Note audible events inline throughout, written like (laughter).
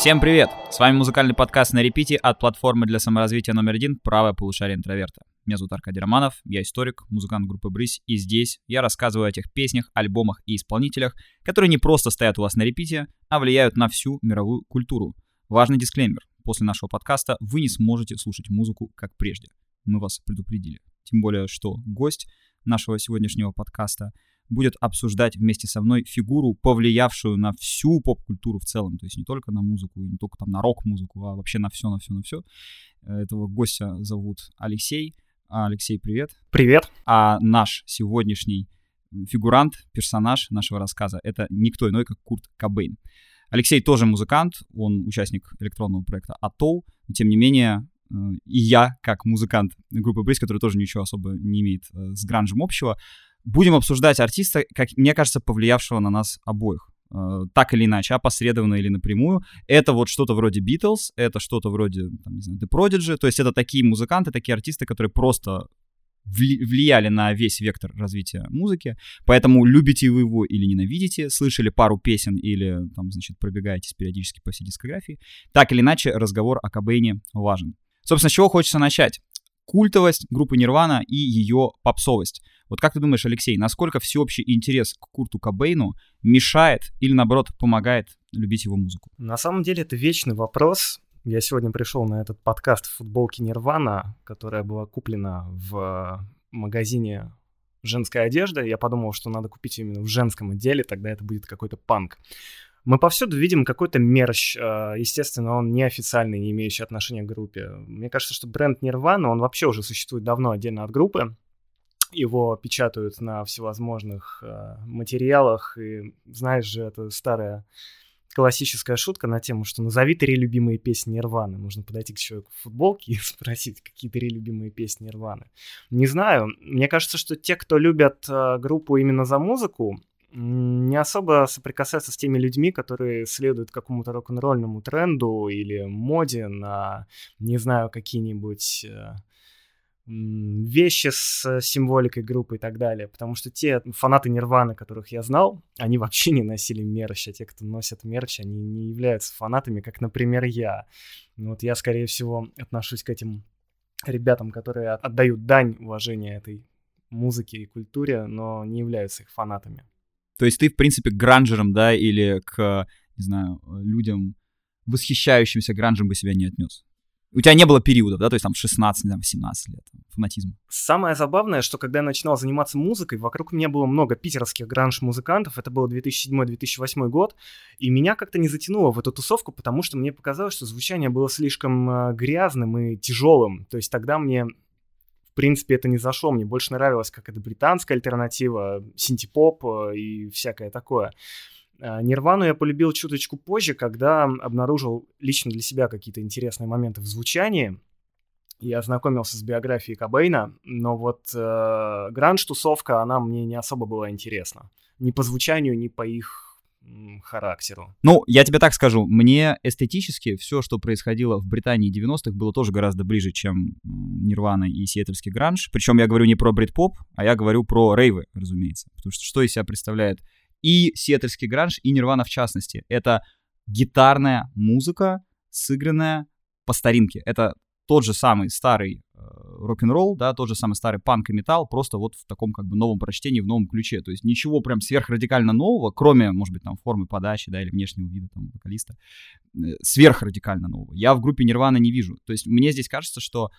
Всем привет! С вами музыкальный подкаст на репите от платформы для саморазвития номер один «Правое полушарие интроверта». Меня зовут Аркадий Романов, я историк, музыкант группы «Брысь», и здесь я рассказываю о тех песнях, альбомах и исполнителях, которые не просто стоят у вас на репите, а влияют на всю мировую культуру. Важный дисклеймер. После нашего подкаста вы не сможете слушать музыку как прежде. Мы вас предупредили. Тем более, что гость нашего сегодняшнего подкаста — будет обсуждать вместе со мной фигуру, повлиявшую на всю поп-культуру в целом. То есть не только на музыку, не только там на рок-музыку, а вообще на все, на все, на все. Этого гостя зовут Алексей. Алексей, привет. Привет. А наш сегодняшний фигурант, персонаж нашего рассказа — это никто иной, как Курт Кобейн. Алексей тоже музыкант, он участник электронного проекта Атол, но тем не менее э, и я, как музыкант группы Бриз, который тоже ничего особо не имеет э, с гранжем общего, будем обсуждать артиста, как мне кажется, повлиявшего на нас обоих. Uh, так или иначе, опосредованно или напрямую. Это вот что-то вроде Beatles, это что-то вроде, там, не знаю, The Prodigy, то есть это такие музыканты, такие артисты, которые просто вли- влияли на весь вектор развития музыки, поэтому любите вы его или ненавидите, слышали пару песен или, там, значит, пробегаетесь периодически по всей дискографии, так или иначе разговор о Кобейне важен. Собственно, с чего хочется начать? Культовость группы Нирвана и ее попсовость. Вот как ты думаешь, Алексей, насколько всеобщий интерес к Курту Кобейну мешает или, наоборот, помогает любить его музыку? На самом деле это вечный вопрос. Я сегодня пришел на этот подкаст в футболке Нирвана, которая была куплена в магазине женской одежды. Я подумал, что надо купить именно в женском отделе, тогда это будет какой-то панк. Мы повсюду видим какой-то мерч, а, естественно, он неофициальный, не имеющий отношения к группе. Мне кажется, что бренд Nirvana, он вообще уже существует давно отдельно от группы его печатают на всевозможных э, материалах, и знаешь же, это старая классическая шутка на тему, что назови три любимые песни Нирваны. Нужно подойти к человеку в футболке (laughs) и спросить, какие три любимые песни Нирваны. Не знаю, мне кажется, что те, кто любят э, группу именно за музыку, не особо соприкасаются с теми людьми, которые следуют какому-то рок-н-ролльному тренду или моде на, не знаю, какие-нибудь э, вещи с символикой группы и так далее. Потому что те фанаты Нирваны, которых я знал, они вообще не носили мерч, а те, кто носят мерч, они не являются фанатами, как, например, я. Вот я, скорее всего, отношусь к этим ребятам, которые отдают дань уважения этой музыке и культуре, но не являются их фанатами. То есть ты, в принципе, к гранжерам, да, или к, не знаю, людям, восхищающимся гранжем бы себя не отнес? У тебя не было периодов, да, то есть там 16, там, 18 лет, фанатизм. Самое забавное, что когда я начинал заниматься музыкой, вокруг меня было много питерских гранж-музыкантов, это был 2007-2008 год, и меня как-то не затянуло в эту тусовку, потому что мне показалось, что звучание было слишком э, грязным и тяжелым, то есть тогда мне в принципе, это не зашло. Мне больше нравилось, как это британская альтернатива, синтепоп э, и всякое такое. А, Нирвану я полюбил чуточку позже, когда обнаружил лично для себя какие-то интересные моменты в звучании. Я ознакомился с биографией Кобейна, но вот э, гранж-тусовка, она мне не особо была интересна. Ни по звучанию, ни по их характеру. Ну, я тебе так скажу, мне эстетически все, что происходило в Британии 90-х, было тоже гораздо ближе, чем Нирвана и сиэтльский гранж. Причем я говорю не про брит-поп, а я говорю про рейвы, разумеется. Потому что что из себя представляет и сиэтльский гранж, и Нирвана в частности. Это гитарная музыка, сыгранная по старинке. Это тот же самый старый э, рок-н-ролл, да, тот же самый старый панк и металл, просто вот в таком как бы новом прочтении, в новом ключе. То есть ничего прям сверхрадикально нового, кроме, может быть, там формы подачи, да, или внешнего вида там вокалиста, э, сверхрадикально нового. Я в группе Нирвана не вижу. То есть мне здесь кажется, что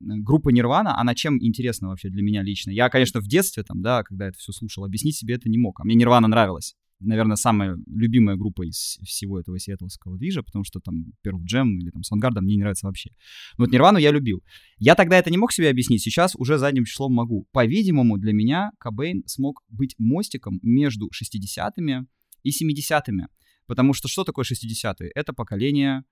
группа Нирвана, она чем интересна вообще для меня лично? Я, конечно, в детстве, там, да, когда это все слушал, объяснить себе это не мог. А мне Нирвана нравилась. Наверное, самая любимая группа из всего этого сиэтлского движа, потому что там Pearl Jam или там Soundgarden мне не нравится вообще. Но вот Нирвану я любил. Я тогда это не мог себе объяснить, сейчас уже задним числом могу. По-видимому, для меня Кобейн смог быть мостиком между 60-ми и 70-ми. Потому что что такое 60-е? Это поколение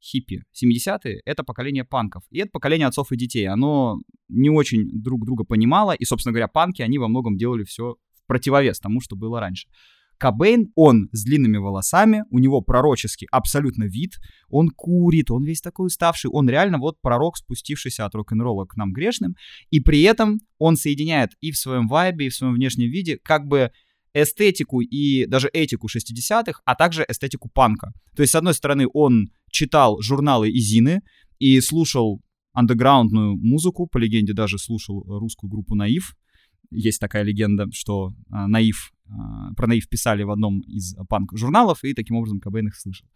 хиппи. 70-е — это поколение панков. И это поколение отцов и детей. Оно не очень друг друга понимало. И, собственно говоря, панки, они во многом делали все в противовес тому, что было раньше. Кобейн, он с длинными волосами, у него пророческий абсолютно вид, он курит, он весь такой уставший, он реально вот пророк, спустившийся от рок-н-ролла к нам грешным, и при этом он соединяет и в своем вайбе, и в своем внешнем виде как бы эстетику и даже этику 60-х, а также эстетику панка. То есть, с одной стороны, он читал журналы и зины и слушал андеграундную музыку, по легенде даже слушал русскую группу «Наив». Есть такая легенда, что а, «Наив», про «Наив» писали в одном из панк-журналов, и таким образом Кобейн их слышал.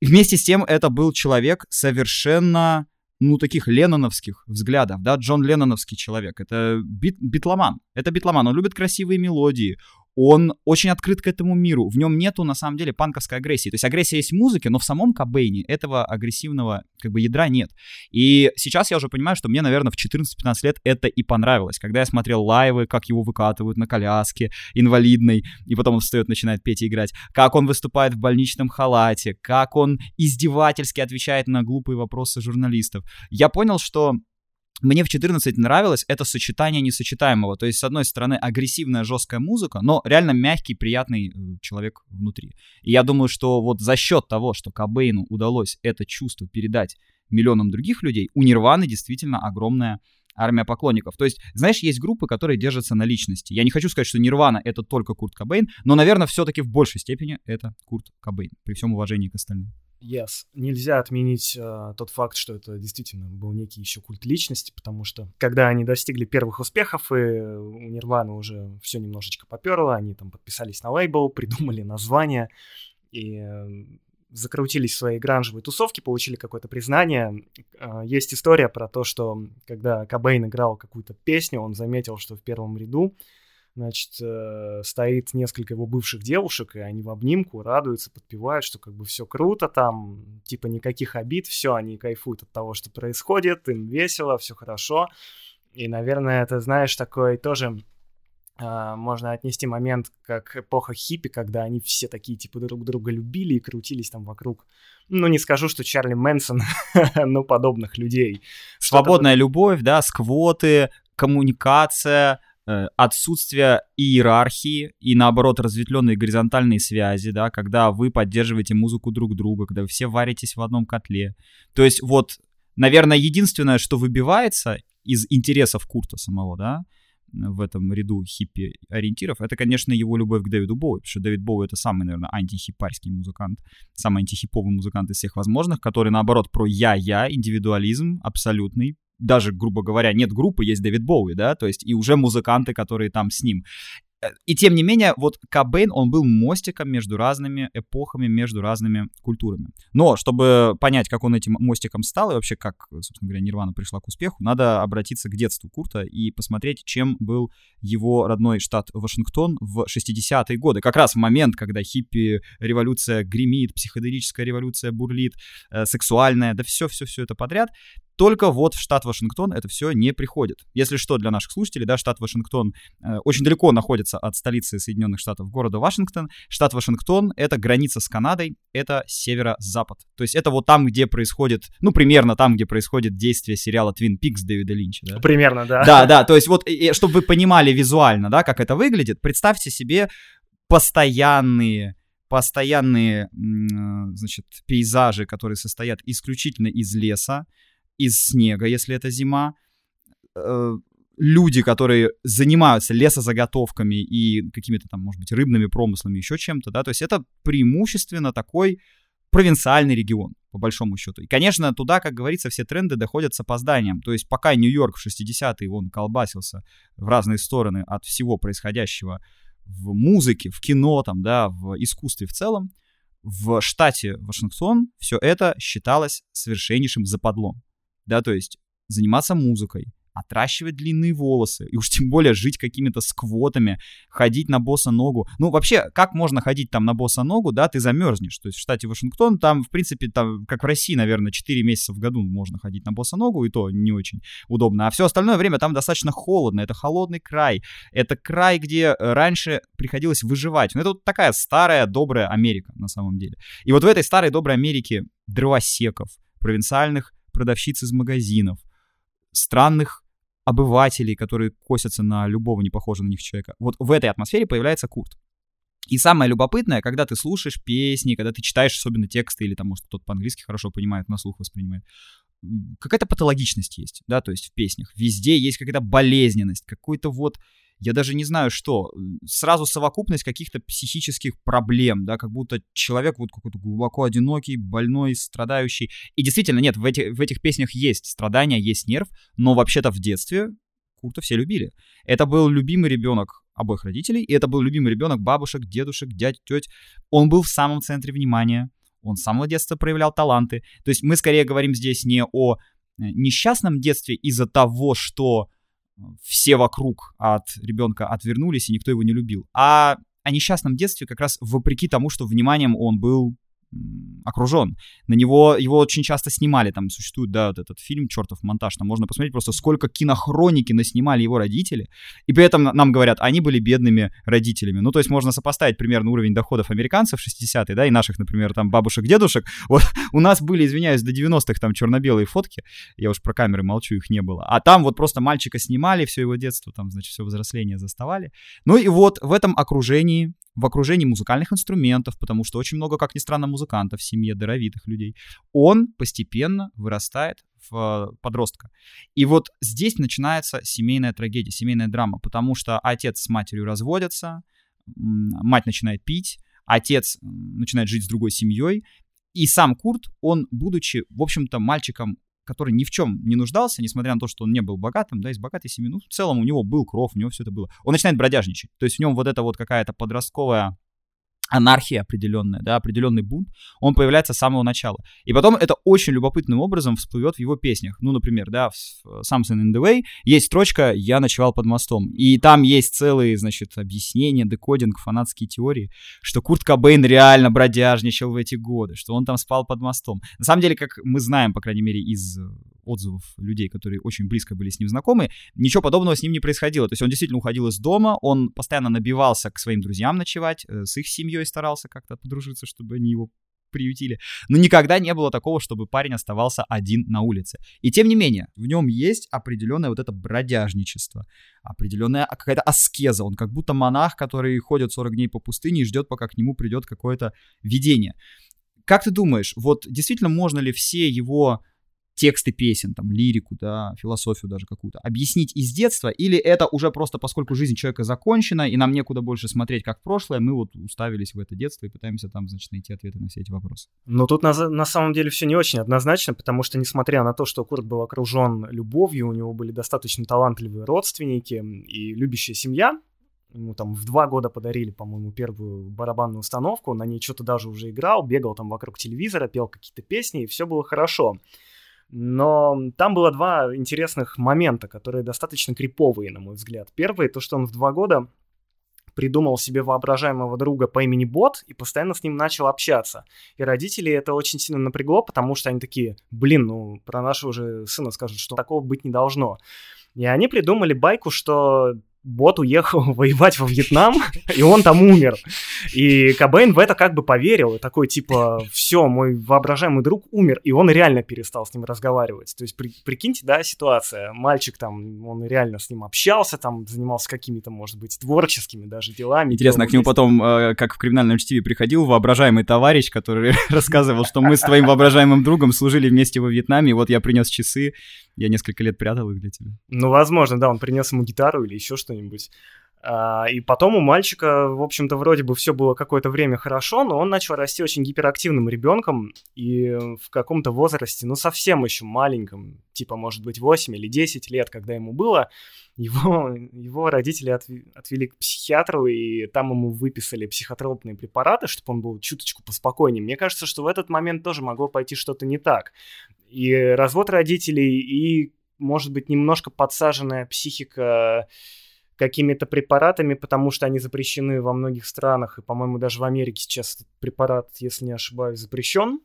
И вместе с тем это был человек совершенно ну, таких ленноновских взглядов, да, Джон Ленноновский человек, это бит, битломан, это битломан, он любит красивые мелодии, он очень открыт к этому миру. В нем нету, на самом деле, панковской агрессии. То есть агрессия есть в музыке, но в самом Кобейне этого агрессивного как бы ядра нет. И сейчас я уже понимаю, что мне, наверное, в 14-15 лет это и понравилось. Когда я смотрел лайвы, как его выкатывают на коляске инвалидной, и потом он встает, начинает петь и играть, как он выступает в больничном халате, как он издевательски отвечает на глупые вопросы журналистов. Я понял, что мне в 14 нравилось это сочетание несочетаемого. То есть, с одной стороны, агрессивная, жесткая музыка, но реально мягкий, приятный э, человек внутри. И я думаю, что вот за счет того, что Кобейну удалось это чувство передать миллионам других людей, у Нирваны действительно огромная армия поклонников. То есть, знаешь, есть группы, которые держатся на личности. Я не хочу сказать, что Нирвана это только Курт Кобейн, но, наверное, все-таки в большей степени это Курт Кобейн, при всем уважении к остальным. Yes. Нельзя отменить э, тот факт, что это действительно был некий еще культ личности, потому что когда они достигли первых успехов, и у Нирваны уже все немножечко поперло, они там подписались на лейбл, (laughs) придумали название и э, закрутились в своей гранжевой тусовке, получили какое-то признание. Э, есть история про то, что когда Кобейн играл какую-то песню, он заметил, что в первом ряду значит, э, стоит несколько его бывших девушек, и они в обнимку радуются, подпевают, что как бы все круто там, типа никаких обид, все, они кайфуют от того, что происходит, им весело, все хорошо. И, наверное, это, знаешь, такой тоже Uh, можно отнести момент как эпоха хиппи, когда они все такие типа друг друга любили и крутились там вокруг. Ну, не скажу, что Чарли Мэнсон, (laughs) но подобных людей. Свободная любовь, да, сквоты, коммуникация, отсутствие иерархии и, наоборот, разветвленные горизонтальные связи, да, когда вы поддерживаете музыку друг друга, когда вы все варитесь в одном котле. То есть вот, наверное, единственное, что выбивается из интересов Курта самого, да, в этом ряду хиппи-ориентиров, это, конечно, его любовь к Дэвиду Боуи, потому что Дэвид Боуи — это самый, наверное, антихипарский музыкант, самый антихиповый музыкант из всех возможных, который, наоборот, про я-я, индивидуализм абсолютный, даже, грубо говоря, нет группы, есть Дэвид Боуи, да, то есть и уже музыканты, которые там с ним. Э, и тем не менее, вот Кобейн, он был мостиком между разными эпохами, между разными культурами. Но, чтобы понять, как он этим мостиком стал и вообще как, собственно говоря, Нирвана пришла к успеху, надо обратиться к детству Курта и посмотреть, чем был его родной штат Вашингтон в 60-е годы. Как раз в момент, когда хиппи-революция гремит, психоделическая революция бурлит, э, сексуальная, да все-все-все это подряд. Только вот в штат Вашингтон это все не приходит. Если что, для наших слушателей, да, штат Вашингтон э, очень далеко находится от столицы Соединенных Штатов, города Вашингтон. Штат Вашингтон — это граница с Канадой, это северо-запад. То есть это вот там, где происходит, ну, примерно там, где происходит действие сериала Twin Peaks Дэвида Линча. Да? Примерно, да. Да, да, то есть вот, чтобы вы понимали визуально, да, как это выглядит, представьте себе постоянные постоянные, значит, пейзажи, которые состоят исключительно из леса, из снега, если это зима. Э, люди, которые занимаются лесозаготовками и какими-то там, может быть, рыбными промыслами, еще чем-то, да, то есть это преимущественно такой провинциальный регион, по большому счету. И, конечно, туда, как говорится, все тренды доходят с опозданием. То есть пока Нью-Йорк в 60-е, он колбасился в разные стороны от всего происходящего в музыке, в кино, там, да, в искусстве в целом, в штате Вашингтон все это считалось совершеннейшим западлом да, то есть заниматься музыкой, отращивать длинные волосы, и уж (laughs) тем более жить какими-то сквотами, ходить на босса ногу. Ну, вообще, как можно ходить там на босса ногу, да, ты замерзнешь. То есть в штате Вашингтон там, в принципе, там, как в России, наверное, 4 месяца в году можно ходить на босса ногу, и то не очень удобно. А все остальное время там достаточно холодно, это холодный край. Это край, где раньше приходилось выживать. Ну, это вот такая старая, добрая Америка, на самом деле. И вот в этой старой, доброй Америке дровосеков, провинциальных продавщиц из магазинов, странных обывателей, которые косятся на любого не похожего на них человека. Вот в этой атмосфере появляется Курт. И самое любопытное, когда ты слушаешь песни, когда ты читаешь особенно тексты, или там, может, кто-то по-английски хорошо понимает, на слух воспринимает, какая-то патологичность есть, да, то есть в песнях. Везде есть какая-то болезненность, какой-то вот я даже не знаю что, сразу совокупность каких-то психических проблем, да, как будто человек вот какой-то глубоко одинокий, больной, страдающий. И действительно, нет, в, эти, в этих песнях есть страдания, есть нерв, но вообще-то в детстве Курта все любили. Это был любимый ребенок обоих родителей, и это был любимый ребенок бабушек, дедушек, дядь, теть. Он был в самом центре внимания, он с самого детства проявлял таланты. То есть мы скорее говорим здесь не о э, несчастном детстве из-за того, что все вокруг от ребенка отвернулись, и никто его не любил. А о несчастном детстве как раз вопреки тому, что вниманием он был окружен. На него его очень часто снимали, там существует, да, вот этот фильм «Чертов монтаж», там можно посмотреть просто, сколько кинохроники наснимали его родители, и при этом нам говорят, они были бедными родителями. Ну, то есть можно сопоставить примерно уровень доходов американцев 60-е, да, и наших, например, там бабушек-дедушек. (laughs) Вот у нас были, извиняюсь, до 90-х там черно-белые фотки, я уж про камеры молчу, их не было. А там вот просто мальчика снимали, все его детство, там, значит, все взросление заставали. Ну и вот в этом окружении в окружении музыкальных инструментов, потому что очень много, как ни странно, музыкантов в семье даровитых людей, он постепенно вырастает в э, подростка. И вот здесь начинается семейная трагедия, семейная драма, потому что отец с матерью разводятся, мать начинает пить, отец начинает жить с другой семьей, и сам Курт, он, будучи, в общем-то, мальчиком который ни в чем не нуждался, несмотря на то, что он не был богатым, да, из богатой семьи, ну, в целом у него был кров, у него все это было. Он начинает бродяжничать. То есть в нем вот эта вот какая-то подростковая анархия определенная, да, определенный бунт, он появляется с самого начала. И потом это очень любопытным образом всплывет в его песнях. Ну, например, да, в Something in the Way есть строчка «Я ночевал под мостом». И там есть целые, значит, объяснения, декодинг, фанатские теории, что Курт Кобейн реально бродяжничал в эти годы, что он там спал под мостом. На самом деле, как мы знаем, по крайней мере, из отзывов людей, которые очень близко были с ним знакомы, ничего подобного с ним не происходило. То есть он действительно уходил из дома, он постоянно набивался к своим друзьям ночевать, э, с их семьей старался как-то подружиться, чтобы они его приютили. Но никогда не было такого, чтобы парень оставался один на улице. И тем не менее, в нем есть определенное вот это бродяжничество, определенная какая-то аскеза. Он как будто монах, который ходит 40 дней по пустыне и ждет, пока к нему придет какое-то видение. Как ты думаешь, вот действительно можно ли все его тексты песен, там, лирику, да, философию даже какую-то, объяснить из детства, или это уже просто поскольку жизнь человека закончена, и нам некуда больше смотреть, как в прошлое, мы вот уставились в это детство и пытаемся там, значит, найти ответы на все эти вопросы. Но тут на, на самом деле все не очень однозначно, потому что, несмотря на то, что Курт был окружен любовью, у него были достаточно талантливые родственники и любящая семья, ему там в два года подарили, по-моему, первую барабанную установку, на ней что-то даже уже играл, бегал там вокруг телевизора, пел какие-то песни, и все было хорошо. Но там было два интересных момента, которые достаточно криповые, на мой взгляд. Первый, то, что он в два года придумал себе воображаемого друга по имени Бот и постоянно с ним начал общаться. И родители это очень сильно напрягло, потому что они такие, блин, ну про нашего же сына скажут, что такого быть не должно. И они придумали байку, что бот уехал (laughs) воевать во Вьетнам, и он там умер. И Кобейн в это как бы поверил, и такой типа, все, мой воображаемый друг умер, и он реально перестал с ним разговаривать. То есть при, прикиньте, да, ситуация, мальчик там, он реально с ним общался, там занимался какими-то, может быть, творческими даже делами. Интересно, к нему потом, э, как в криминальном чтиве, приходил воображаемый товарищ, который (laughs) рассказывал, что мы с твоим воображаемым другом служили вместе во Вьетнаме, и вот я принес часы, я несколько лет прятал их для тебя. Ну, возможно, да, он принес ему гитару или еще что-нибудь. А, и потом у мальчика, в общем-то, вроде бы все было какое-то время хорошо, но он начал расти очень гиперактивным ребенком, и в каком-то возрасте, ну, совсем еще маленьком, типа, может быть, 8 или 10 лет, когда ему было, (laughs) его, его родители отвели к психиатру, и там ему выписали психотропные препараты, чтобы он был чуточку поспокойнее. Мне кажется, что в этот момент тоже могло пойти что-то не так и развод родителей, и, может быть, немножко подсаженная психика какими-то препаратами, потому что они запрещены во многих странах, и, по-моему, даже в Америке сейчас этот препарат, если не ошибаюсь, запрещен.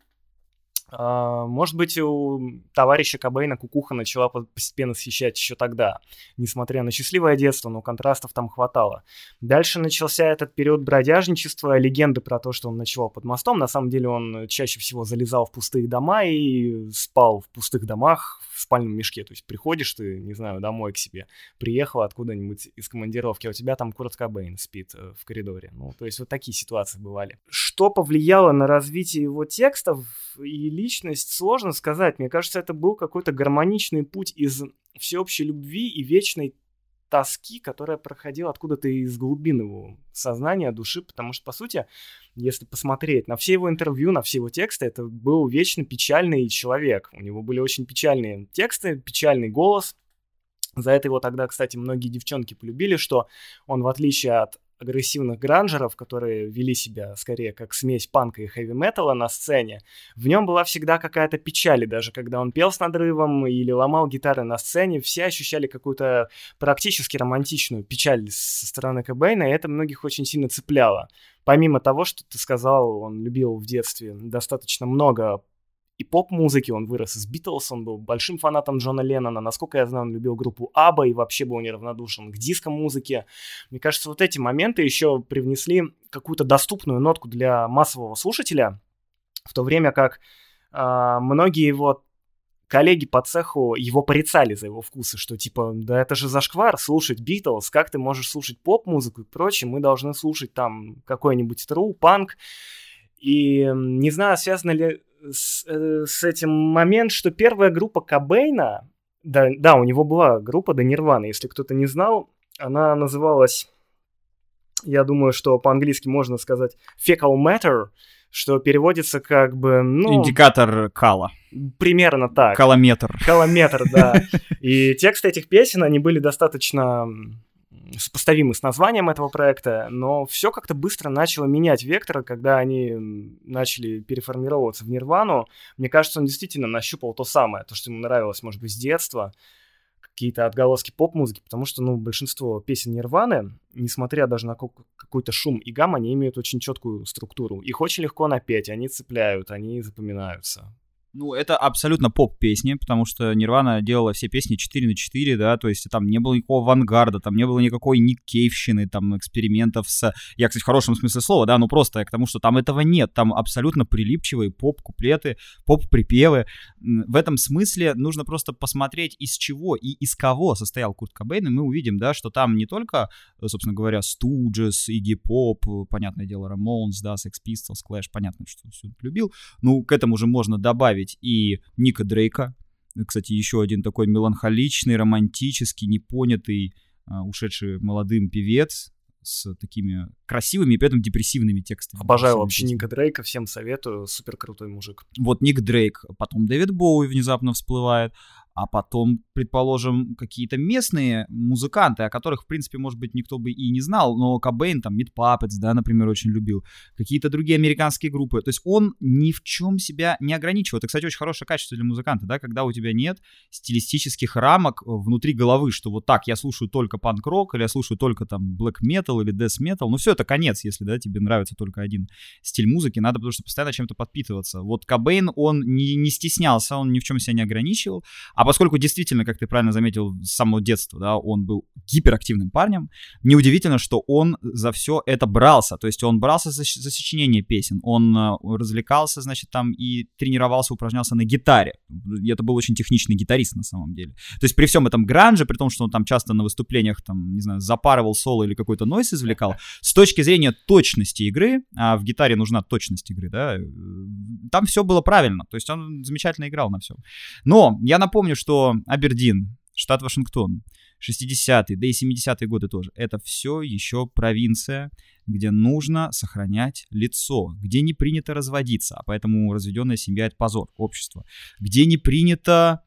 А, может быть, у товарища Кобейна кукуха начала постепенно съещать еще тогда, несмотря на счастливое детство, но контрастов там хватало. Дальше начался этот период бродяжничества, легенды про то, что он ночевал под мостом. На самом деле он чаще всего залезал в пустые дома и спал в пустых домах в спальном мешке. То есть приходишь ты, не знаю, домой к себе, приехал откуда-нибудь из командировки, а у тебя там Курт Кобейн спит э, в коридоре. Ну, то есть вот такие ситуации бывали. Что повлияло на развитие его текстов и личность, сложно сказать. Мне кажется, это был какой-то гармоничный путь из всеобщей любви и вечной тоски, которая проходила откуда-то из глубин его сознания, души, потому что, по сути, если посмотреть на все его интервью, на все его тексты, это был вечно печальный человек. У него были очень печальные тексты, печальный голос. За это его тогда, кстати, многие девчонки полюбили, что он, в отличие от агрессивных гранжеров, которые вели себя скорее как смесь панка и хэви-металла на сцене, в нем была всегда какая-то печаль, и даже когда он пел с надрывом или ломал гитары на сцене, все ощущали какую-то практически романтичную печаль со стороны Кобейна, и это многих очень сильно цепляло. Помимо того, что ты сказал, он любил в детстве достаточно много и поп-музыки, он вырос из Битлз, он был большим фанатом Джона Леннона, насколько я знаю, он любил группу Аба и вообще был неравнодушен к диско-музыке. Мне кажется, вот эти моменты еще привнесли какую-то доступную нотку для массового слушателя, в то время как э, многие его коллеги по цеху его порицали за его вкусы, что типа, да это же зашквар слушать Битлз, как ты можешь слушать поп-музыку и прочее, мы должны слушать там какой-нибудь тру, панк. И не знаю, связано ли с, э, с этим момент, что первая группа Кобейна, да, да, у него была группа до Нирваны, если кто-то не знал, она называлась, я думаю, что по-английски можно сказать Fecal Matter, что переводится как бы, ну... Индикатор кала. Примерно так. Калометр. Калометр, да. (laughs) И тексты этих песен, они были достаточно сопоставимы с названием этого проекта, но все как-то быстро начало менять вектор, когда они начали переформироваться в Нирвану. Мне кажется, он действительно нащупал то самое, то, что ему нравилось, может быть, с детства, какие-то отголоски поп-музыки, потому что, ну, большинство песен Нирваны, несмотря даже на какой-то шум и гам, они имеют очень четкую структуру. Их очень легко напеть, они цепляют, они запоминаются. Ну, это абсолютно поп-песни, потому что Нирвана делала все песни 4 на 4, да, то есть там не было никакого авангарда, там не было никакой Ник Кейвщины, там экспериментов с... Я, кстати, в хорошем смысле слова, да, ну просто к тому, что там этого нет, там абсолютно прилипчивые поп-куплеты, поп-припевы. В этом смысле нужно просто посмотреть, из чего и из кого состоял Курт Кобейн, и мы увидим, да, что там не только, собственно говоря, Студжес, Игги Поп, понятное дело, Рамонс, да, Sex Pistols, Clash, понятно, что все любил, ну, к этому же можно добавить добавить и Ника Дрейка, кстати, еще один такой меланхоличный, романтический, непонятый, а, ушедший молодым певец с такими красивыми и при этом депрессивными текстами. Обожаю вообще Ника Дрейка, всем советую, супер крутой мужик. Вот Ник Дрейк, потом Дэвид Боуи внезапно всплывает, а потом, предположим, какие-то местные музыканты, о которых, в принципе, может быть, никто бы и не знал, но Кобейн, там, Meat Puppets, да, например, очень любил, какие-то другие американские группы, то есть он ни в чем себя не ограничивал. Это, кстати, очень хорошее качество для музыканта, да, когда у тебя нет стилистических рамок внутри головы, что вот так, я слушаю только панк-рок, или я слушаю только там black metal или death metal, ну все, это конец, если, да, тебе нравится только один стиль музыки, надо потому что постоянно чем-то подпитываться. Вот Кобейн, он не, не стеснялся, он ни в чем себя не ограничивал, а поскольку действительно, как ты правильно заметил, с самого детства, да, он был гиперактивным парнем, неудивительно, что он за все это брался. То есть он брался за, за сочинение песен, он э, развлекался, значит, там и тренировался, упражнялся на гитаре. Это был очень техничный гитарист на самом деле. То есть при всем этом гранже, при том, что он там часто на выступлениях, там, не знаю, запарывал соло или какой-то нойс извлекал, с точки зрения точности игры, а в гитаре нужна точность игры, да, э, там все было правильно. То есть он замечательно играл на всем. Но я напомню, напомню, что Абердин, штат Вашингтон, 60-е, да и 70-е годы тоже, это все еще провинция, где нужно сохранять лицо, где не принято разводиться, а поэтому разведенная семья — это позор общества, где не принято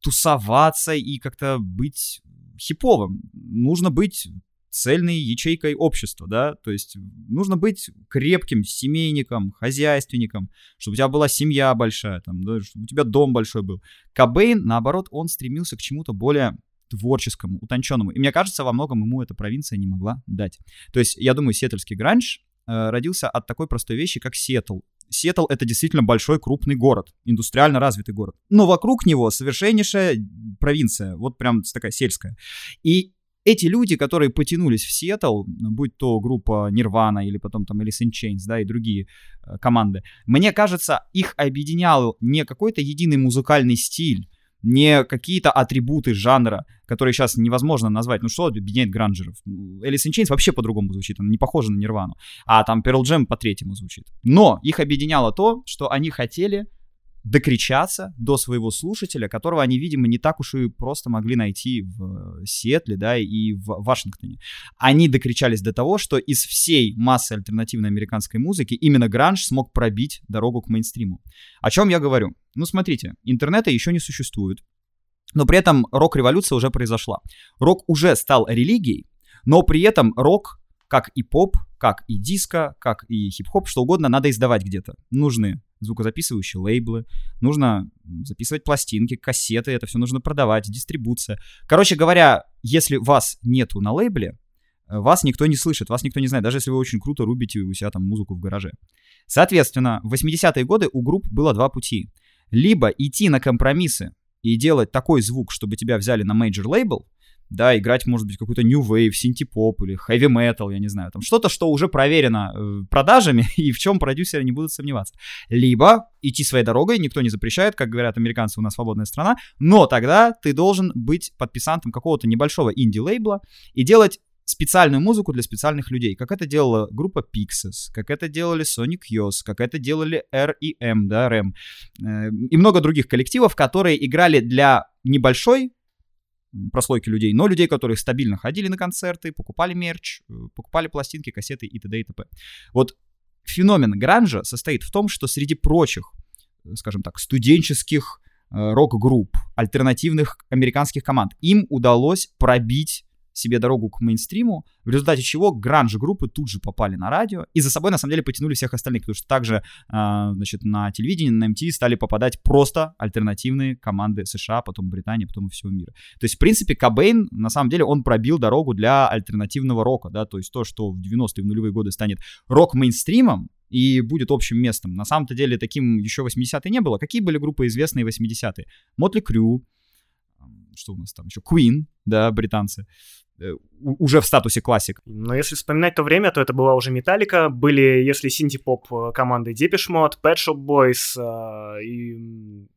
тусоваться и как-то быть хиповым. Нужно быть цельной ячейкой общества, да, то есть нужно быть крепким семейником, хозяйственником, чтобы у тебя была семья большая, там, да, чтобы у тебя дом большой был. Кобейн, наоборот, он стремился к чему-то более творческому, утонченному. И мне кажется, во многом ему эта провинция не могла дать. То есть, я думаю, сиэтльский гранж э, родился от такой простой вещи, как Сиэтл. Сиэтл — это действительно большой, крупный город, индустриально развитый город. Но вокруг него совершеннейшая провинция, вот прям такая сельская. И эти люди, которые потянулись в Сиэтл, будь то группа Nirvana или потом там Alice in Chains, да, и другие э, команды, мне кажется, их объединял не какой-то единый музыкальный стиль, не какие-то атрибуты жанра, которые сейчас невозможно назвать. Ну что объединяет гранжеров? Alice in Chains вообще по-другому звучит, она не похожа на Нирвану. А там Pearl Jam по-третьему звучит. Но их объединяло то, что они хотели докричаться до своего слушателя, которого они, видимо, не так уж и просто могли найти в Сиэтле, да, и в Вашингтоне. Они докричались до того, что из всей массы альтернативной американской музыки именно гранж смог пробить дорогу к мейнстриму. О чем я говорю? Ну, смотрите, интернета еще не существует, но при этом рок-революция уже произошла. Рок уже стал религией, но при этом рок, как и поп, как и диско, как и хип-хоп, что угодно, надо издавать где-то. Нужны звукозаписывающие лейблы, нужно записывать пластинки, кассеты, это все нужно продавать, дистрибуция. Короче говоря, если вас нету на лейбле, э, вас никто не слышит, вас никто не знает, даже если вы очень круто рубите у себя там музыку в гараже. Соответственно, в 80-е годы у групп было два пути. Либо идти на компромиссы и делать такой звук, чтобы тебя взяли на major лейбл, да, играть, может быть, какой-то new wave, синтепоп или heavy metal, я не знаю, там что-то, что уже проверено э, продажами (laughs) и в чем продюсеры не будут сомневаться. Либо идти своей дорогой, никто не запрещает, как говорят американцы, у нас свободная страна, но тогда ты должен быть подписантом какого-то небольшого инди-лейбла и делать специальную музыку для специальных людей, как это делала группа Pixes, как это делали Sonic Youth, как это делали R.E.M., да, REM, э, и много других коллективов, которые играли для небольшой прослойки людей, но людей, которые стабильно ходили на концерты, покупали мерч, э, покупали пластинки, кассеты и т.д. и т.п. Вот феномен гранжа состоит в том, что среди прочих, э, скажем так, студенческих э, рок-групп, альтернативных американских команд, им удалось пробить себе дорогу к мейнстриму, в результате чего гранж-группы тут же попали на радио и за собой, на самом деле, потянули всех остальных, потому что также, э, значит, на телевидении, на MTV стали попадать просто альтернативные команды США, потом Британии, потом всего мира. То есть, в принципе, Кобейн, на самом деле, он пробил дорогу для альтернативного рока, да, то есть то, что в 90-е, в нулевые годы станет рок-мейнстримом, и будет общим местом. На самом-то деле таким еще 80-е не было. Какие были группы известные 80-е? Мотли Крю, что у нас там еще, Queen, да, британцы, уже в статусе классик. Но если вспоминать то время, то это была уже Металлика, были, если синти-поп э, команды Depeche Mode, Pet Shop Boys э, и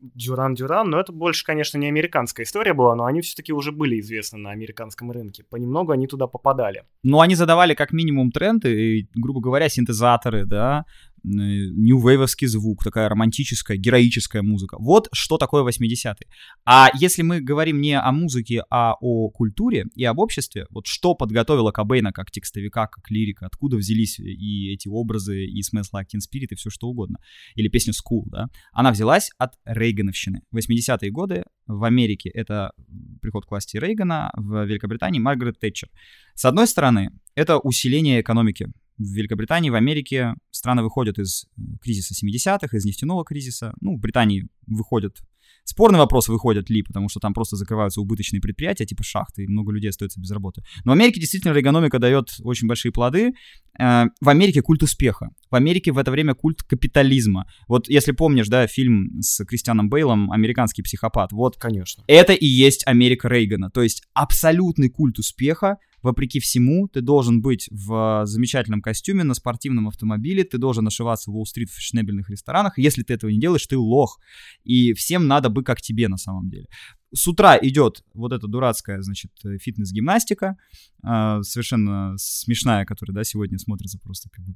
Дюран Дюран, но это больше, конечно, не американская история была, но они все-таки уже были известны на американском рынке. Понемногу они туда попадали. Ну, они задавали как минимум тренды, и, грубо говоря, синтезаторы, да, нью-вейвовский звук, такая романтическая, героическая музыка. Вот что такое 80-е. А если мы говорим не о музыке, а о культуре и об обществе, вот что подготовило Кобейна как текстовика, как лирика, откуда взялись и эти образы, и Smells Like Teen Spirit, и все что угодно. Или песня School, да. Она взялась от Рейгановщины. 80-е годы в Америке это приход к власти Рейгана, в Великобритании Маргарет Тэтчер. С одной стороны, это усиление экономики в Великобритании, в Америке страны выходят из э, кризиса 70-х, из нефтяного кризиса. Ну, в Британии выходят Спорный вопрос, выходят ли, потому что там просто закрываются убыточные предприятия, типа шахты, и много людей остается без работы. Но в Америке действительно эргономика дает очень большие плоды. Э, в Америке культ успеха. В Америке в это время культ капитализма. Вот если помнишь, да, фильм с Кристианом Бейлом «Американский психопат», вот Конечно. это и есть Америка Рейгана. То есть абсолютный культ успеха, вопреки всему, ты должен быть в замечательном костюме, на спортивном автомобиле, ты должен ошиваться в Уолл-стрит в фешенебельных ресторанах. Если ты этого не делаешь, ты лох. И всем надо бы как тебе на самом деле. С утра идет вот эта дурацкая, значит, фитнес-гимнастика, э, совершенно смешная, которая, да, сегодня смотрится просто как бы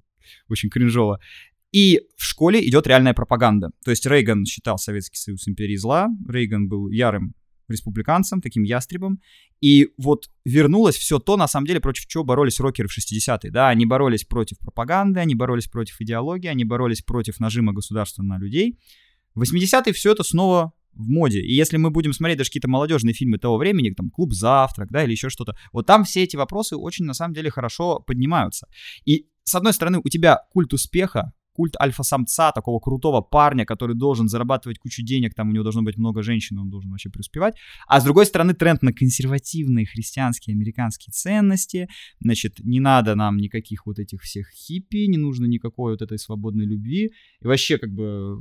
очень кринжово. И в школе идет реальная пропаганда. То есть Рейган считал Советский Союз империей зла, Рейган был ярым республиканцем, таким ястребом. И вот вернулось все то, на самом деле, против чего боролись рокеры в 60-е. Да, они боролись против пропаганды, они боролись против идеологии, они боролись против нажима государства на людей. В 80-е все это снова в моде. И если мы будем смотреть даже какие-то молодежные фильмы того времени, там «Клуб завтрак», да, или еще что-то, вот там все эти вопросы очень, на самом деле, хорошо поднимаются. И, с одной стороны, у тебя культ успеха, культ альфа-самца, такого крутого парня, который должен зарабатывать кучу денег, там у него должно быть много женщин, он должен вообще преуспевать. А с другой стороны, тренд на консервативные христианские американские ценности. Значит, не надо нам никаких вот этих всех хиппи, не нужно никакой вот этой свободной любви. И вообще, как бы,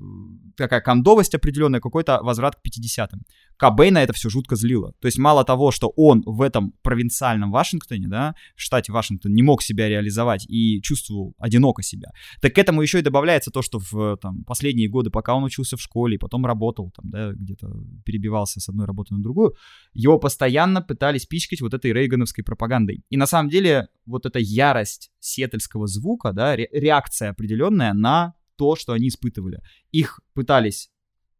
такая кондовость определенная, какой-то возврат к 50-м. Кобейна это все жутко злило. То есть мало того, что он в этом провинциальном Вашингтоне, да, в штате Вашингтон не мог себя реализовать и чувствовал одиноко себя, так к этому еще добавляется то, что в там, последние годы, пока он учился в школе, потом работал, там, да, где-то перебивался с одной работы на другую, его постоянно пытались пичкать вот этой рейгановской пропагандой. И на самом деле вот эта ярость сетельского звука, да, ре- реакция определенная на то, что они испытывали. Их пытались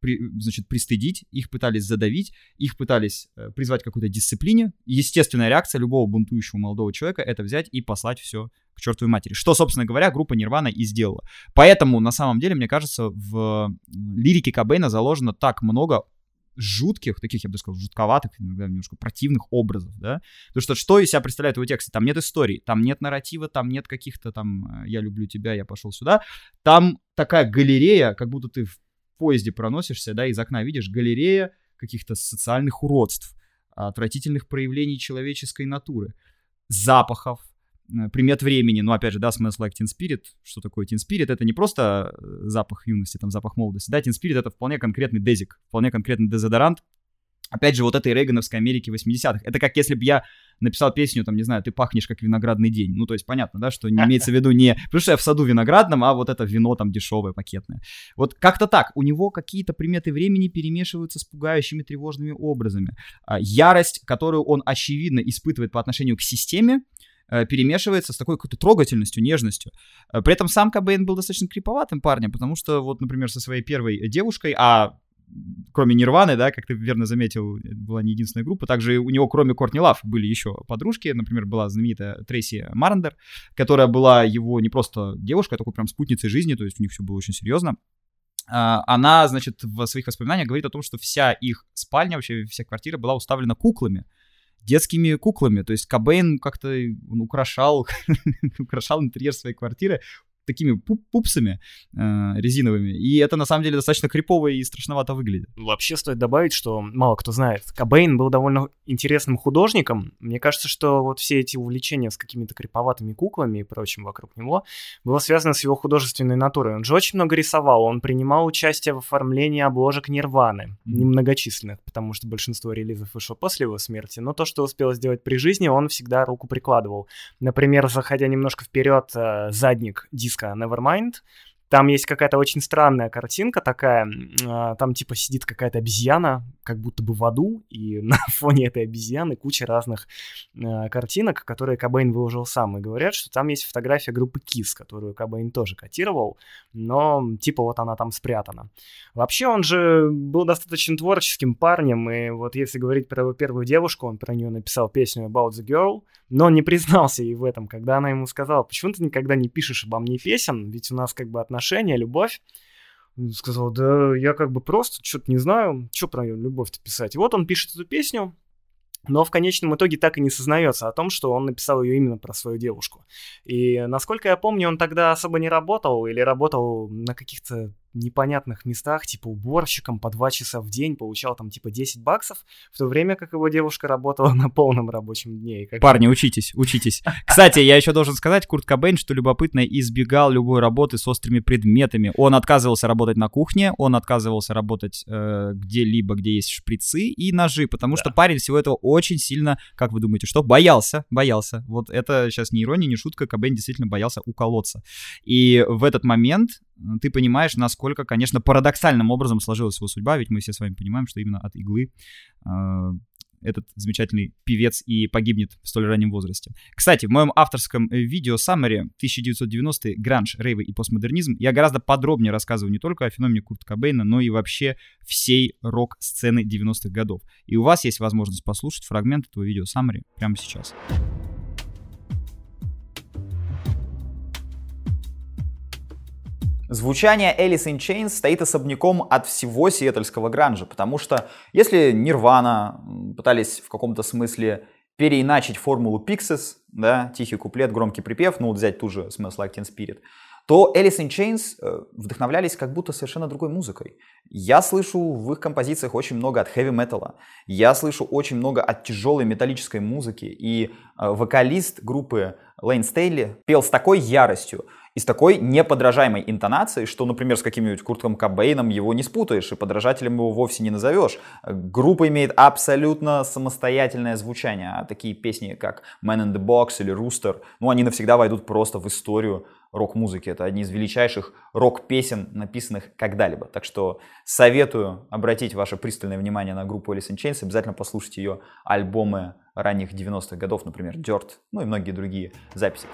при, значит, пристыдить, их пытались задавить, их пытались э, призвать к какой-то дисциплине. Естественная реакция любого бунтующего молодого человека — это взять и послать все к чертовой матери. Что, собственно говоря, группа Нирвана и сделала. Поэтому, на самом деле, мне кажется, в лирике Кобейна заложено так много жутких, таких, я бы сказал, жутковатых, иногда немножко противных образов, да, потому что что из себя представляет его тексты? Там нет истории, там нет нарратива, там нет каких-то там «я люблю тебя, я пошел сюда», там такая галерея, как будто ты в поезде проносишься, да, из окна видишь галерея каких-то социальных уродств, отвратительных проявлений человеческой натуры, запахов, Э, примет времени, ну, опять же, да, Smells Like Teen Spirit, что такое Teen Spirit, это не просто э, запах юности, там, запах молодости, да, Teen Spirit это вполне конкретный дезик, вполне конкретный дезодорант, опять же, вот этой рейгановской Америки 80-х. Это как если бы я написал песню, там, не знаю, ты пахнешь как виноградный день. Ну, то есть понятно, да, что не (laughs) имеется в виду не потому что я в саду виноградном, а вот это вино там дешевое, пакетное. Вот как-то так. У него какие-то приметы времени перемешиваются с пугающими тревожными образами. А, ярость, которую он очевидно испытывает по отношению к системе, Э, перемешивается с такой какой-то трогательностью, нежностью. Э, при этом сам Кобейн был достаточно криповатым парнем, потому что вот, например, со своей первой девушкой, а кроме Нирваны, да, как ты верно заметил, была не единственная группа, также у него, кроме Кортни Лав, были еще подружки, например, была знаменитая Трейси Марендер, которая была его не просто девушкой, а такой прям спутницей жизни, то есть у них все было очень серьезно. А, она, значит, в своих воспоминаниях говорит о том, что вся их спальня, вообще вся квартира была уставлена куклами, детскими куклами. То есть Кобейн как-то украшал, (laughs) украшал интерьер своей квартиры такими пуп пупсами э, резиновыми. И это на самом деле достаточно крипово и страшновато выглядит. Вообще стоит добавить, что мало кто знает, Кобейн был довольно интересным художником. Мне кажется, что вот все эти увлечения с какими-то криповатыми куклами и прочим вокруг него было связано с его художественной натурой. Он же очень много рисовал, он принимал участие в оформлении обложек Нирваны, немногочисленных, потому что большинство релизов вышло после его смерти, но то, что успел сделать при жизни, он всегда руку прикладывал. Например, заходя немножко вперед, э, задник диска диска Nevermind. Там есть какая-то очень странная картинка такая, а, там типа сидит какая-то обезьяна, как будто бы в аду, и (laughs) на фоне этой обезьяны куча разных э, картинок, которые Кобейн выложил сам, и говорят, что там есть фотография группы Kiss, которую Кобейн тоже котировал, но типа вот она там спрятана. Вообще он же был достаточно творческим парнем, и вот если говорить про его первую девушку, он про нее написал песню About the Girl, но он не признался ей в этом, когда она ему сказала, почему ты никогда не пишешь обо мне песен, ведь у нас как бы отношения любовь. Сказал, да я как бы просто что-то не знаю, что про любовь-то писать. И вот он пишет эту песню, но в конечном итоге так и не сознается о том, что он написал ее именно про свою девушку. И насколько я помню, он тогда особо не работал или работал на каких-то непонятных местах, типа уборщиком по 2 часа в день, получал там типа 10 баксов, в то время как его девушка работала (laughs) на полном рабочем дне. Как... Парни, учитесь, учитесь. Кстати, я еще должен сказать, Курт Кобейн, что любопытно, избегал любой работы с острыми предметами. Он отказывался работать на кухне, он отказывался работать э, где-либо, где есть шприцы и ножи, потому да. что парень всего этого очень сильно, как вы думаете, что? Боялся, боялся. Вот это сейчас не ирония, не шутка, Кобейн действительно боялся уколоться. И в этот момент ты понимаешь, насколько, конечно, парадоксальным образом сложилась его судьба, ведь мы все с вами понимаем, что именно от иглы э, этот замечательный певец и погибнет в столь раннем возрасте. Кстати, в моем авторском э, видео Summary 1990-е, гранж, рейвы и постмодернизм я гораздо подробнее рассказываю не только о феномене Курта Кобейна, но и вообще всей рок-сцены 90-х годов. И у вас есть возможность послушать фрагмент этого видео Summary прямо сейчас. Звучание Alice in Chains стоит особняком от всего сиэтльского гранжа, потому что если Нирвана пытались в каком-то смысле переиначить формулу Pixies, да, тихий куплет, громкий припев, ну вот взять ту же Smells Like Teen Spirit, то Alice in Chains э, вдохновлялись как будто совершенно другой музыкой. Я слышу в их композициях очень много от хэви-металла, я слышу очень много от тяжелой металлической музыки, и э, вокалист группы Лейн Стейли пел с такой яростью, и с такой неподражаемой интонацией, что, например, с каким-нибудь Куртком Кобейном его не спутаешь, и подражателем его вовсе не назовешь. Группа имеет абсолютно самостоятельное звучание, а такие песни, как Man in the Box или Rooster, ну, они навсегда войдут просто в историю рок-музыки. Это одни из величайших рок-песен, написанных когда-либо. Так что советую обратить ваше пристальное внимание на группу Alice in Chains, обязательно послушать ее альбомы ранних 90-х годов, например, Dirt, ну и многие другие записи.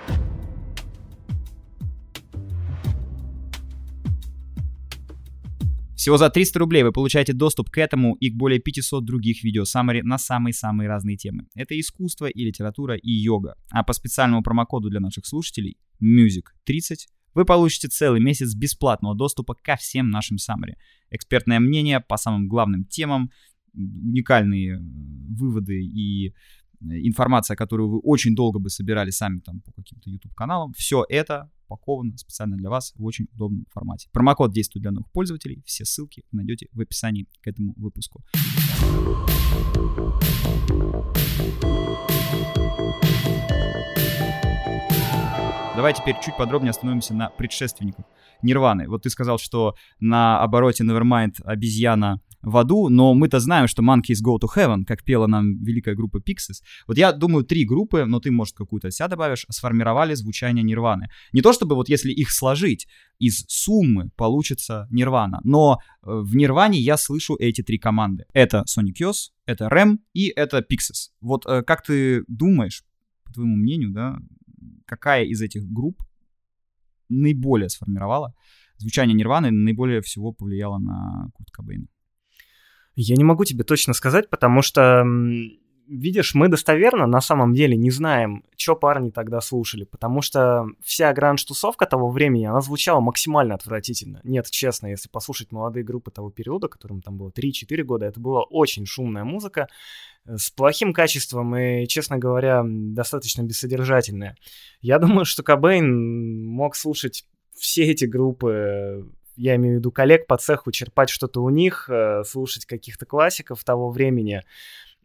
Всего за 300 рублей вы получаете доступ к этому и к более 500 других видео саммари на самые-самые разные темы. Это искусство и литература и йога. А по специальному промокоду для наших слушателей MUSIC30 вы получите целый месяц бесплатного доступа ко всем нашим саммари. Экспертное мнение по самым главным темам, уникальные э, выводы и информация, которую вы очень долго бы собирали сами там по каким-то YouTube-каналам, все это упаковано специально для вас в очень удобном формате. Промокод действует для новых пользователей. Все ссылки найдете в описании к этому выпуску. Давай теперь чуть подробнее остановимся на предшественниках Нирваны. Вот ты сказал, что на обороте Nevermind обезьяна в аду, но мы-то знаем, что Monkeys Go to Heaven, как пела нам великая группа Pixies. Вот я думаю, три группы, но ты, может, какую-то себя добавишь, сформировали звучание Нирваны. Не то чтобы вот если их сложить, из суммы получится Нирвана, но э, в Нирване я слышу эти три команды. Это Sonic Youth, это Рэм и это Pixies. Вот э, как ты думаешь, по твоему мнению, да, какая из этих групп наиболее сформировала звучание Нирваны, наиболее всего повлияла на Курт Кобейна? Я не могу тебе точно сказать, потому что, видишь, мы достоверно на самом деле не знаем, что парни тогда слушали, потому что вся гранж-тусовка того времени, она звучала максимально отвратительно. Нет, честно, если послушать молодые группы того периода, которым там было 3-4 года, это была очень шумная музыка, э, с плохим качеством и, честно говоря, достаточно бессодержательная. Я думаю, что Кобейн мог слушать все эти группы я имею в виду коллег по цеху, черпать что-то у них, э, слушать каких-то классиков того времени.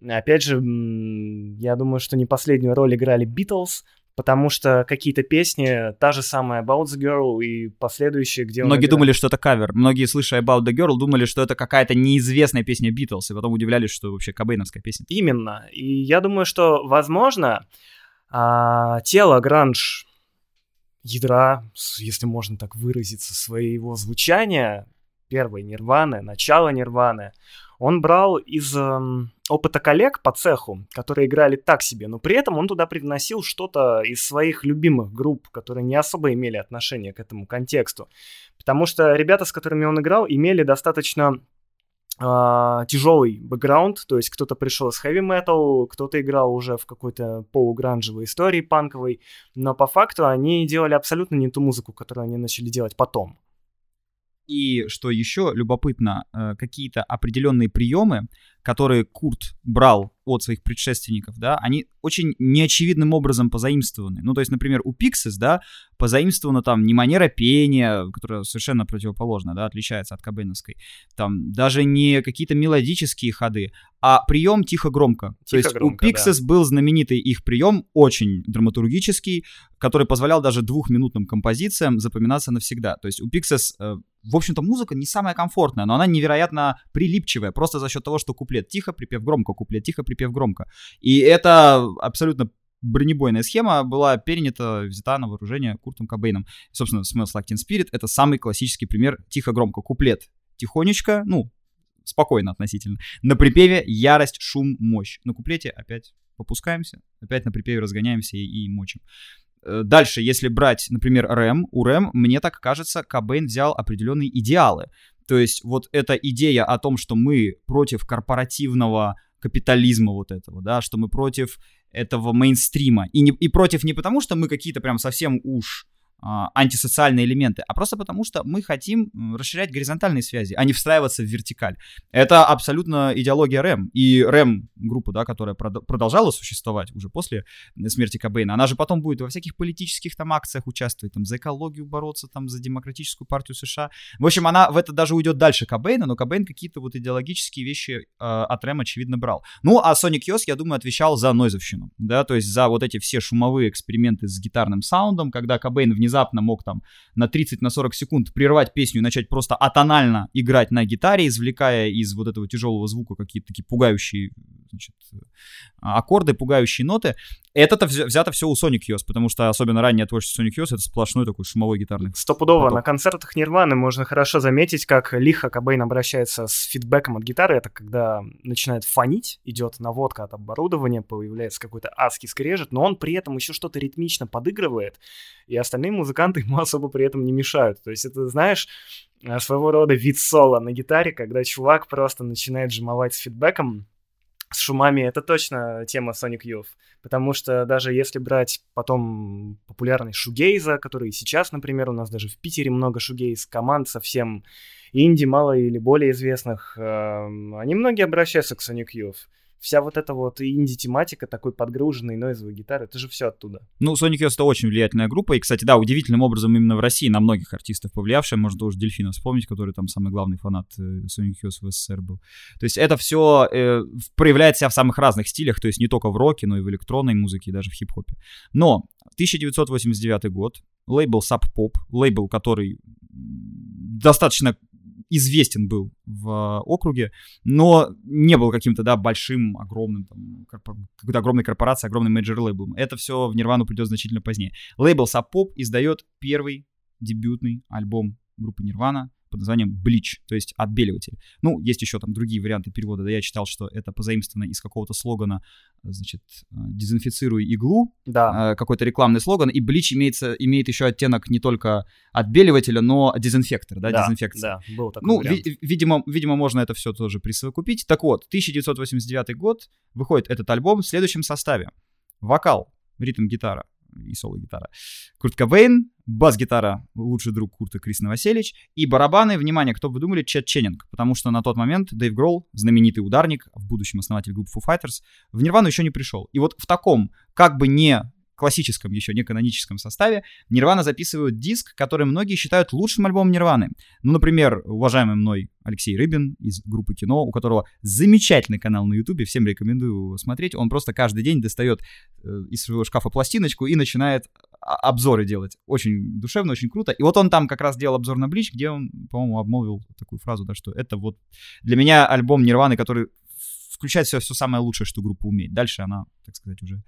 Опять же, я думаю, что не последнюю роль играли Beatles, потому что какие-то песни, та же самая About the Girl и последующие, где Многие думали, что это кавер. Многие, слыша About the Girl, думали, что это какая-то неизвестная песня Beatles, и потом удивлялись, что вообще кабейновская песня. Именно. И я думаю, что, возможно, а, тело гранж ядра, если можно так выразиться, своего звучания, первой нирваны, начала нирваны, он брал из э, опыта коллег по цеху, которые играли так себе, но при этом он туда привносил что-то из своих любимых групп, которые не особо имели отношение к этому контексту. Потому что ребята, с которыми он играл, имели достаточно Uh, тяжелый бэкграунд, то есть кто-то пришел с heavy metal, кто-то играл уже в какой-то полугранжевой истории панковой, но по факту они делали абсолютно не ту музыку, которую они начали делать потом. И что еще любопытно, э, какие-то определенные приемы, которые Курт брал от своих предшественников, да, они очень неочевидным образом позаимствованы. Ну, то есть, например, у Pixies, да, позаимствована там не манера пения, которая совершенно противоположна, да, отличается от кабеновской, там даже не какие-то мелодические ходы, а прием тихо-громко. То есть у Pixies да. был знаменитый их прием, очень драматургический, который позволял даже двухминутным композициям запоминаться навсегда. То есть у Pixies, э, в общем-то, музыка не самая комфортная, но она невероятно прилипчивая, просто за счет того, что куплет тихо, припев громко, куплет тихо, припев громко. И это абсолютно бронебойная схема была перенята, взята на вооружение Куртом Кобейном. собственно, Smells Like Teen Spirit — это самый классический пример тихо-громко. Куплет тихонечко, ну, спокойно относительно. На припеве ярость, шум, мощь. На куплете опять попускаемся, опять на припеве разгоняемся и, и мочим. Э, дальше, если брать, например, Рэм, у Рэм, мне так кажется, Кобейн взял определенные идеалы. То есть вот эта идея о том, что мы против корпоративного капитализма вот этого, да, что мы против этого мейнстрима. И, не, и против не потому, что мы какие-то прям совсем уж антисоциальные элементы, а просто потому, что мы хотим расширять горизонтальные связи, а не встраиваться в вертикаль. Это абсолютно идеология РЭМ. И РЭМ, группа, да, которая продолжала существовать уже после смерти Кобейна, она же потом будет во всяких политических там акциях участвовать, там, за экологию бороться, там, за демократическую партию США. В общем, она в это даже уйдет дальше Кобейна, но Кобейн какие-то вот идеологические вещи э, от РЭМ, очевидно, брал. Ну, а Sonic Youth, я думаю, отвечал за нойзовщину, да, то есть за вот эти все шумовые эксперименты с гитарным саундом, когда Кобейн внезапно внезапно мог там на 30, на 40 секунд прервать песню и начать просто атонально играть на гитаре, извлекая из вот этого тяжелого звука какие-то такие пугающие значит, аккорды, пугающие ноты. Это-то взято все у Sonic Youth, потому что особенно раннее творчество Sonic Youth — это сплошной такой шумовой гитарный. Стопудово. Поток. На концертах Нирваны можно хорошо заметить, как лихо Кобейн обращается с фидбэком от гитары. Это когда начинает фонить, идет наводка от оборудования, появляется какой-то адский скрежет, но он при этом еще что-то ритмично подыгрывает, и остальные музыканты (laughs) ему особо при этом не мешают. То есть это, знаешь, э, своего рода вид соло на гитаре, когда чувак просто начинает жимовать с фидбэком, с шумами, это точно тема Sonic Youth. Потому что даже если брать потом популярный шугейза, который сейчас, например, у нас даже в Питере много шугейз команд совсем инди, мало или более известных, э, они многие обращаются к Sonic Youth вся вот эта вот инди-тематика, такой подгруженной нойзовой гитары, это же все оттуда. Ну, Sonic Youth — это очень влиятельная группа, и, кстати, да, удивительным образом именно в России на многих артистов повлиявшая, можно тоже Дельфина вспомнить, который там самый главный фанат э, Sonic Youth в СССР был. То есть это все э, проявляет себя в самых разных стилях, то есть не только в роке, но и в электронной музыке, и даже в хип-хопе. Но 1989 год, лейбл Sub Pop, лейбл, который достаточно известен был в а, округе, но не был каким-то, да, большим, огромным, там, какой-то огромной корпорацией, огромным major лейблом. Это все в Нирвану придет значительно позднее. Лейбл Sub Pop издает первый дебютный альбом группы Нирвана под названием Bleach, то есть отбеливатель. Ну, есть еще там другие варианты перевода, да, я читал, что это позаимствовано из какого-то слогана, значит, э, дезинфицируй иглу, да. Э, какой-то рекламный слоган, и Bleach имеется, имеет еще оттенок не только отбеливателя, но дезинфектор, да, да дезинфекция. Да, был такой Ну, ви- видимо, видимо, можно это все тоже присовокупить. Так вот, 1989 год, выходит этот альбом в следующем составе. Вокал, ритм-гитара, и соло-гитара. Курт Кобейн, бас-гитара, лучший друг Курта Крис Новоселич, и барабаны, внимание, кто бы думали, Чет Ченнинг, потому что на тот момент Дэйв Гролл, знаменитый ударник, в будущем основатель группы Foo Fighters, в Нирвану еще не пришел. И вот в таком, как бы не классическом, еще не каноническом составе, Нирвана записывают диск, который многие считают лучшим альбомом Нирваны. Ну, например, уважаемый мной Алексей Рыбин из группы кино, у которого замечательный канал на Ютубе, всем рекомендую смотреть. Он просто каждый день достает э, из своего шкафа пластиночку и начинает обзоры делать. Очень душевно, очень круто. И вот он там как раз делал обзор на Блич, где он, по-моему, обмолвил такую фразу, да, что это вот для меня альбом Нирваны, который включает все, все самое лучшее, что группа умеет. Дальше она, так сказать, уже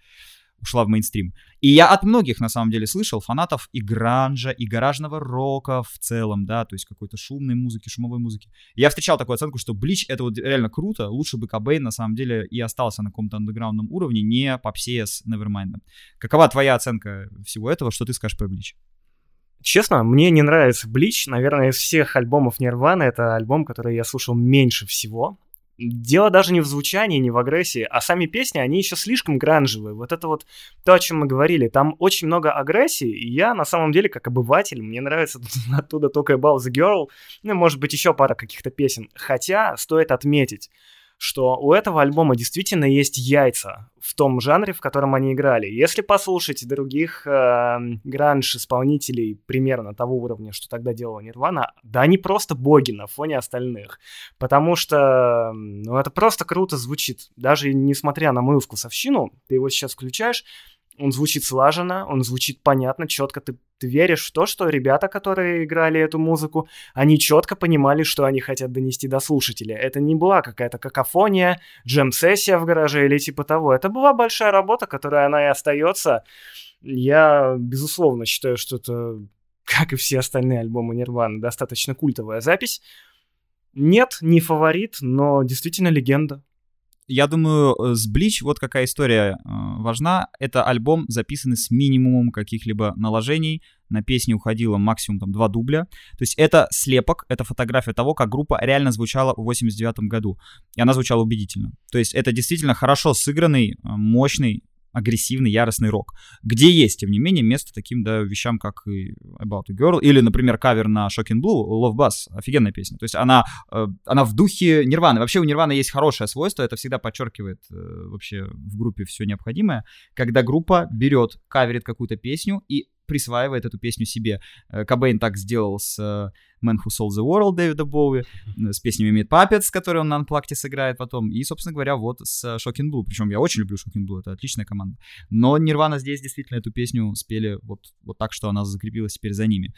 ушла в мейнстрим. И я от многих, на самом деле, слышал фанатов и гранжа, и гаражного рока в целом, да, то есть какой-то шумной музыки, шумовой музыки. Я встречал такую оценку, что Блич — это вот реально круто, лучше бы Кобейн, на самом деле, и остался на каком-то андеграундном уровне, не попсе с Nevermind. Какова твоя оценка всего этого, что ты скажешь про Блич? Честно, мне не нравится Блич. Наверное, из всех альбомов Нирваны это альбом, который я слушал меньше всего. Дело даже не в звучании, не в агрессии, а сами песни, они еще слишком гранжевые. Вот это вот то, о чем мы говорили. Там очень много агрессии, и я, на самом деле, как обыватель, мне нравится (laughs) оттуда только About the Girl, ну, может быть, еще пара каких-то песен. Хотя, стоит отметить, что у этого альбома действительно есть яйца в том жанре, в котором они играли. Если послушать других э, гранж-исполнителей примерно того уровня, что тогда делала Нирвана, да они просто боги на фоне остальных. Потому что, ну, это просто круто звучит. Даже несмотря на мою вкусовщину, ты его сейчас включаешь, он звучит слаженно, он звучит понятно, четко. Ты, ты веришь в то, что ребята, которые играли эту музыку, они четко понимали, что они хотят донести до слушателя. Это не была какая-то какофония, джем-сессия в гараже или типа того. Это была большая работа, которая она и остается. Я, безусловно, считаю, что это, как и все остальные альбомы Нирваны, достаточно культовая запись. Нет, не фаворит, но действительно легенда я думаю, э, с Bleach вот какая история э, важна. Это альбом, записанный с минимумом каких-либо наложений. На песне уходило максимум там два дубля. То есть это слепок, это фотография того, как группа реально звучала в 89 году. И она звучала убедительно. То есть это действительно хорошо сыгранный, э, мощный агрессивный, яростный рок. Где есть, тем не менее, место таким, да, вещам, как и About a Girl, или, например, кавер на Shocking Blue, Love Buzz, офигенная песня. То есть она, э, она в духе Нирваны. Вообще у Нирваны есть хорошее свойство, это всегда подчеркивает э, вообще в группе все необходимое, когда группа берет, каверит какую-то песню и присваивает эту песню себе. Э, Кобейн так сделал с Man Who Sold the World Дэвида Боуи, с песнями Meat Puppets, которые он на Unplugged сыграет потом, и, собственно говоря, вот с Shocking Blue. Причем я очень люблю Shocking Blue, это отличная команда. Но Нирвана здесь действительно эту песню спели вот, вот так, что она закрепилась теперь за ними.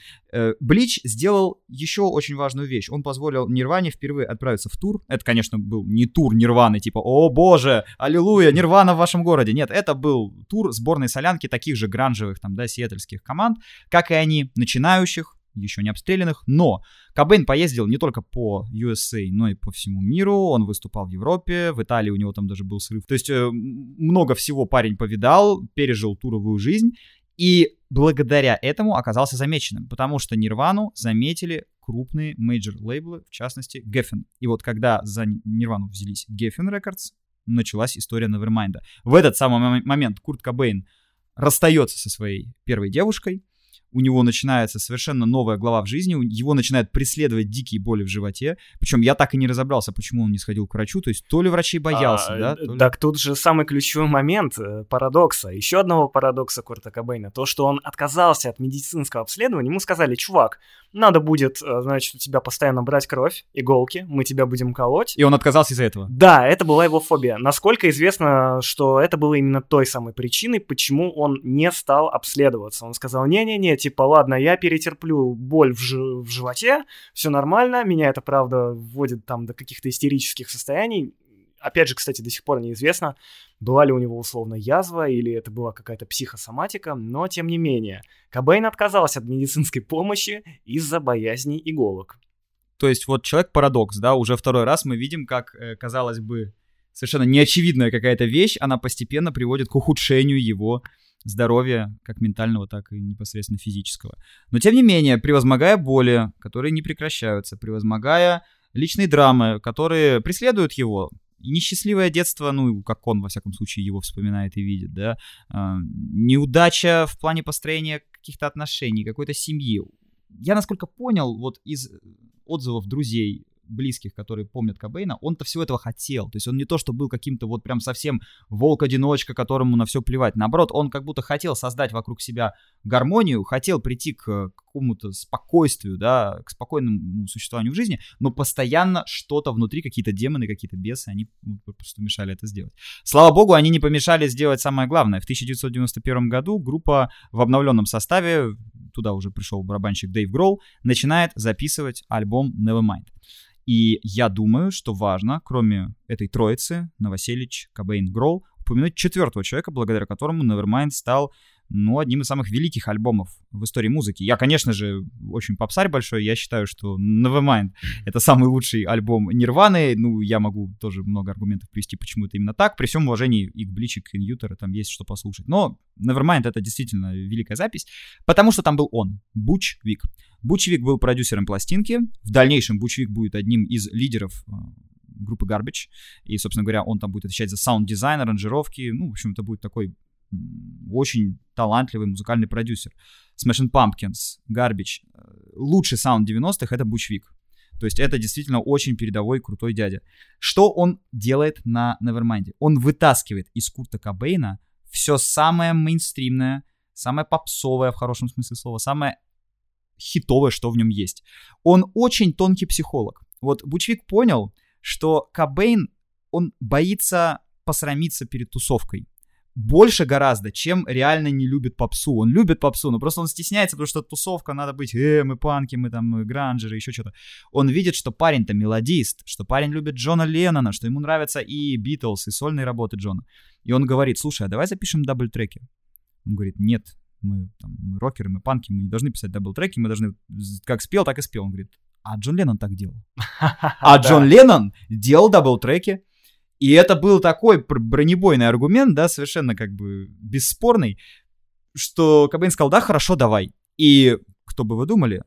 Блич сделал еще очень важную вещь. Он позволил Нирване впервые отправиться в тур. Это, конечно, был не тур Нирваны, типа «О боже, аллилуйя, Нирвана в вашем городе». Нет, это был тур сборной солянки таких же гранжевых, там, да, сиэтльских команд, как и они, начинающих, еще не обстрелянных, но Кобейн поездил не только по USA, но и по всему миру, он выступал в Европе, в Италии у него там даже был срыв, то есть э, много всего парень повидал, пережил туровую жизнь, и благодаря этому оказался замеченным, потому что Нирвану заметили крупные major -лейблы, в частности, Geffen. И вот когда за Нирвану взялись Geffen Records, началась история Nevermind. В этот самый момент Курт Кобейн расстается со своей первой девушкой, у него начинается совершенно новая глава в жизни, его начинают преследовать дикие боли в животе. Причем я так и не разобрался, почему он не сходил к врачу. То есть то ли врачей боялся, а, да? То ли... Так тут же самый ключевой момент э, парадокса. Еще одного парадокса Курта Кобейна. То, что он отказался от медицинского обследования, ему сказали, чувак, надо будет, э, значит, у тебя постоянно брать кровь, иголки, мы тебя будем колоть. И он отказался из-за этого? Да, это была его фобия. Насколько известно, что это было именно той самой причиной, почему он не стал обследоваться. Он сказал, не-не-не, типа, ладно, я перетерплю боль в, ж- в животе, все нормально, меня это, правда, вводит там до каких-то истерических состояний. Опять же, кстати, до сих пор неизвестно, была ли у него условно язва или это была какая-то психосоматика, но тем не менее, Кобейн отказался от медицинской помощи из-за боязни иголок. То есть вот человек-парадокс, да, уже второй раз мы видим, как, э, казалось бы, совершенно неочевидная какая-то вещь, она постепенно приводит к ухудшению его здоровья, как ментального, так и непосредственно физического. Но тем не менее, превозмогая боли, которые не прекращаются, превозмогая личные драмы, которые преследуют его, несчастливое детство, ну, как он, во всяком случае, его вспоминает и видит, да, а, неудача в плане построения каких-то отношений, какой-то семьи. Я, насколько понял, вот из отзывов друзей близких, которые помнят Кобейна, он-то всего этого хотел. То есть он не то, что был каким-то вот прям совсем волк-одиночка, которому на все плевать. Наоборот, он как будто хотел создать вокруг себя гармонию, хотел прийти к какому-то спокойствию, да, к спокойному существованию в жизни, но постоянно что-то внутри, какие-то демоны, какие-то бесы, они просто мешали это сделать. Слава богу, они не помешали сделать самое главное. В 1991 году группа в обновленном составе, туда уже пришел барабанщик Дэйв Гроул, начинает записывать альбом Nevermind. И я думаю, что важно, кроме этой троицы, Новоселич, Кобейн, Гроул, упомянуть четвертого человека, благодаря которому Nevermind стал ну, одним из самых великих альбомов в истории музыки. Я, конечно же, очень попсарь большой, я считаю, что Nevermind — это самый лучший альбом Нирваны, ну, я могу тоже много аргументов привести, почему это именно так, при всем уважении и к Bleach, и к In Utero, там есть что послушать. Но Nevermind — это действительно великая запись, потому что там был он, Буч Виг. Буч Виг был продюсером пластинки, в дальнейшем Буч Виг будет одним из лидеров э, группы Garbage, и, собственно говоря, он там будет отвечать за саунд-дизайн, аранжировки, ну, в общем, это будет такой очень талантливый музыкальный продюсер. Smashing Pumpkins, Garbage. Э, лучший саунд 90-х — это Бучвик. То есть это действительно очень передовой, крутой дядя. Что он делает на Nevermind? Он вытаскивает из Курта Кобейна все самое мейнстримное, самое попсовое в хорошем смысле слова, самое хитовое, что в нем есть. Он очень тонкий психолог. Вот Бучвик понял, что Кобейн, он боится посрамиться перед тусовкой больше гораздо, чем реально не любит попсу. Он любит попсу, но просто он стесняется, потому что тусовка, надо быть, э, мы панки, мы там гранжеры, еще что-то. Он видит, что парень-то мелодист, что парень любит Джона Леннона, что ему нравятся и Битлз, и сольные работы Джона. И он говорит, слушай, а давай запишем double -треки. Он говорит, нет, мы, там, мы рокеры, мы панки, мы не должны писать double -треки, мы должны как спел, так и спел. Он говорит, а Джон Леннон так делал. (laughs) А Джон Леннон делал дабл-треки, и это был такой бронебойный аргумент, да, совершенно как бы бесспорный, что Кобейн сказал, да, хорошо, давай. И кто бы вы думали,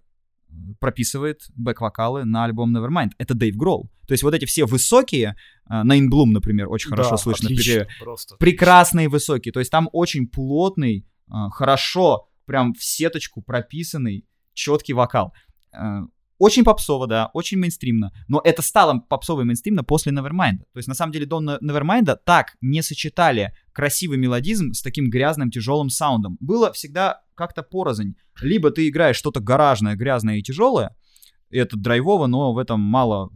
прописывает бэк-вокалы на альбом Nevermind. Это Дэйв Гролл. То есть вот эти все высокие, на In Bloom, например, очень хорошо да, слышно. Отлично, просто. Прекрасные высокие. То есть там очень плотный, а, хорошо, прям в сеточку прописанный, четкий вокал. А, очень попсово, да, очень мейнстримно, но это стало попсово и мейнстримно после Nevermind. То есть, на самом деле, до Nevermind так не сочетали красивый мелодизм с таким грязным, тяжелым саундом. Было всегда как-то порознь. Либо ты играешь что-то гаражное, грязное и тяжелое, это драйвово, но в этом мало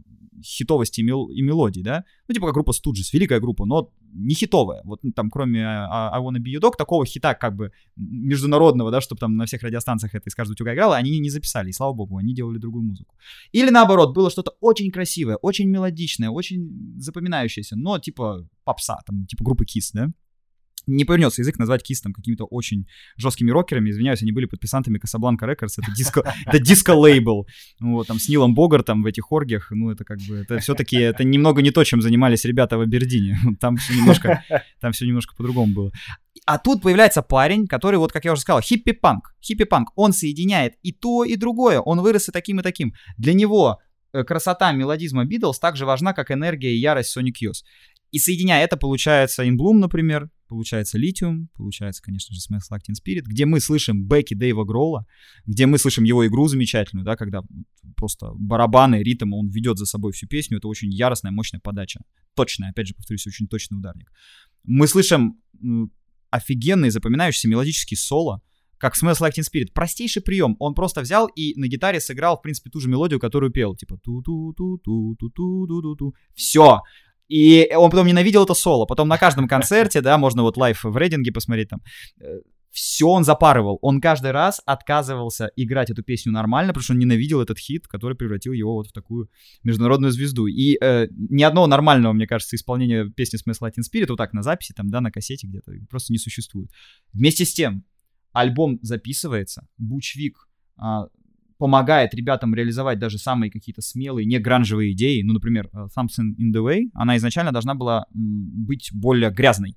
хитовости и, мел- и мелодий, да? Ну, типа как группа Stooges, великая группа, но не хитовая. Вот ну, там, кроме I, I Wanna Be Your Dog, такого хита как бы международного, да, чтобы там на всех радиостанциях это из каждого утюга играло, они не записали, и слава богу, они делали другую музыку. Или наоборот, было что-то очень красивое, очень мелодичное, очень запоминающееся, но типа попса, там, типа группы Kiss, да? Не повернется язык назвать Kiss там какими-то очень жесткими рокерами. Извиняюсь, они были подписантами Casablanca Records. Это диско, (laughs) это диско-лейбл. Вот, там с Нилом Богартом в этих оргиях. Ну, это как бы, это все-таки, это немного не то, чем занимались ребята в Абердине. (laughs) Там все немножко, там все немножко по-другому было. А тут появляется парень, который, вот как я уже сказал, хиппи-панк. Хиппи-панк. Он соединяет и то, и другое. Он вырос и таким, и таким. Для него э, красота мелодизма Битлз так же важна, как энергия и ярость Sonic Youth. И соединяя это, получается Bloom, например, получается Lithium, получается, конечно же, Like Teen Spirit, где мы слышим бэки Дэйва Гроула, где мы слышим его игру замечательную, да, когда просто барабаны, ритм, он ведет за собой всю песню, это очень яростная, мощная подача. Точная, опять же, повторюсь, очень точный ударник. Мы слышим офигенный, запоминающийся мелодический соло, как Smells Like Teen Spirit. Простейший прием. Он просто взял и на гитаре сыграл, в принципе, ту же мелодию, которую пел. Типа ту ту ту ту ту ту ту ту ту Все. И он потом ненавидел это соло. Потом на каждом концерте, да, можно вот лайф в рейдинге посмотреть там, э, все он запарывал. Он каждый раз отказывался играть эту песню нормально, потому что он ненавидел этот хит, который превратил его вот в такую международную звезду. И э, ни одного нормального, мне кажется, исполнения песни Smash Latin Spirit вот так на записи, там, да, на кассете где-то просто не существует. Вместе с тем, альбом записывается, Бучвик а, помогает ребятам реализовать даже самые какие-то смелые, не гранжевые идеи. Ну, например, э, Something in the Way, она изначально должна была быть более грязной.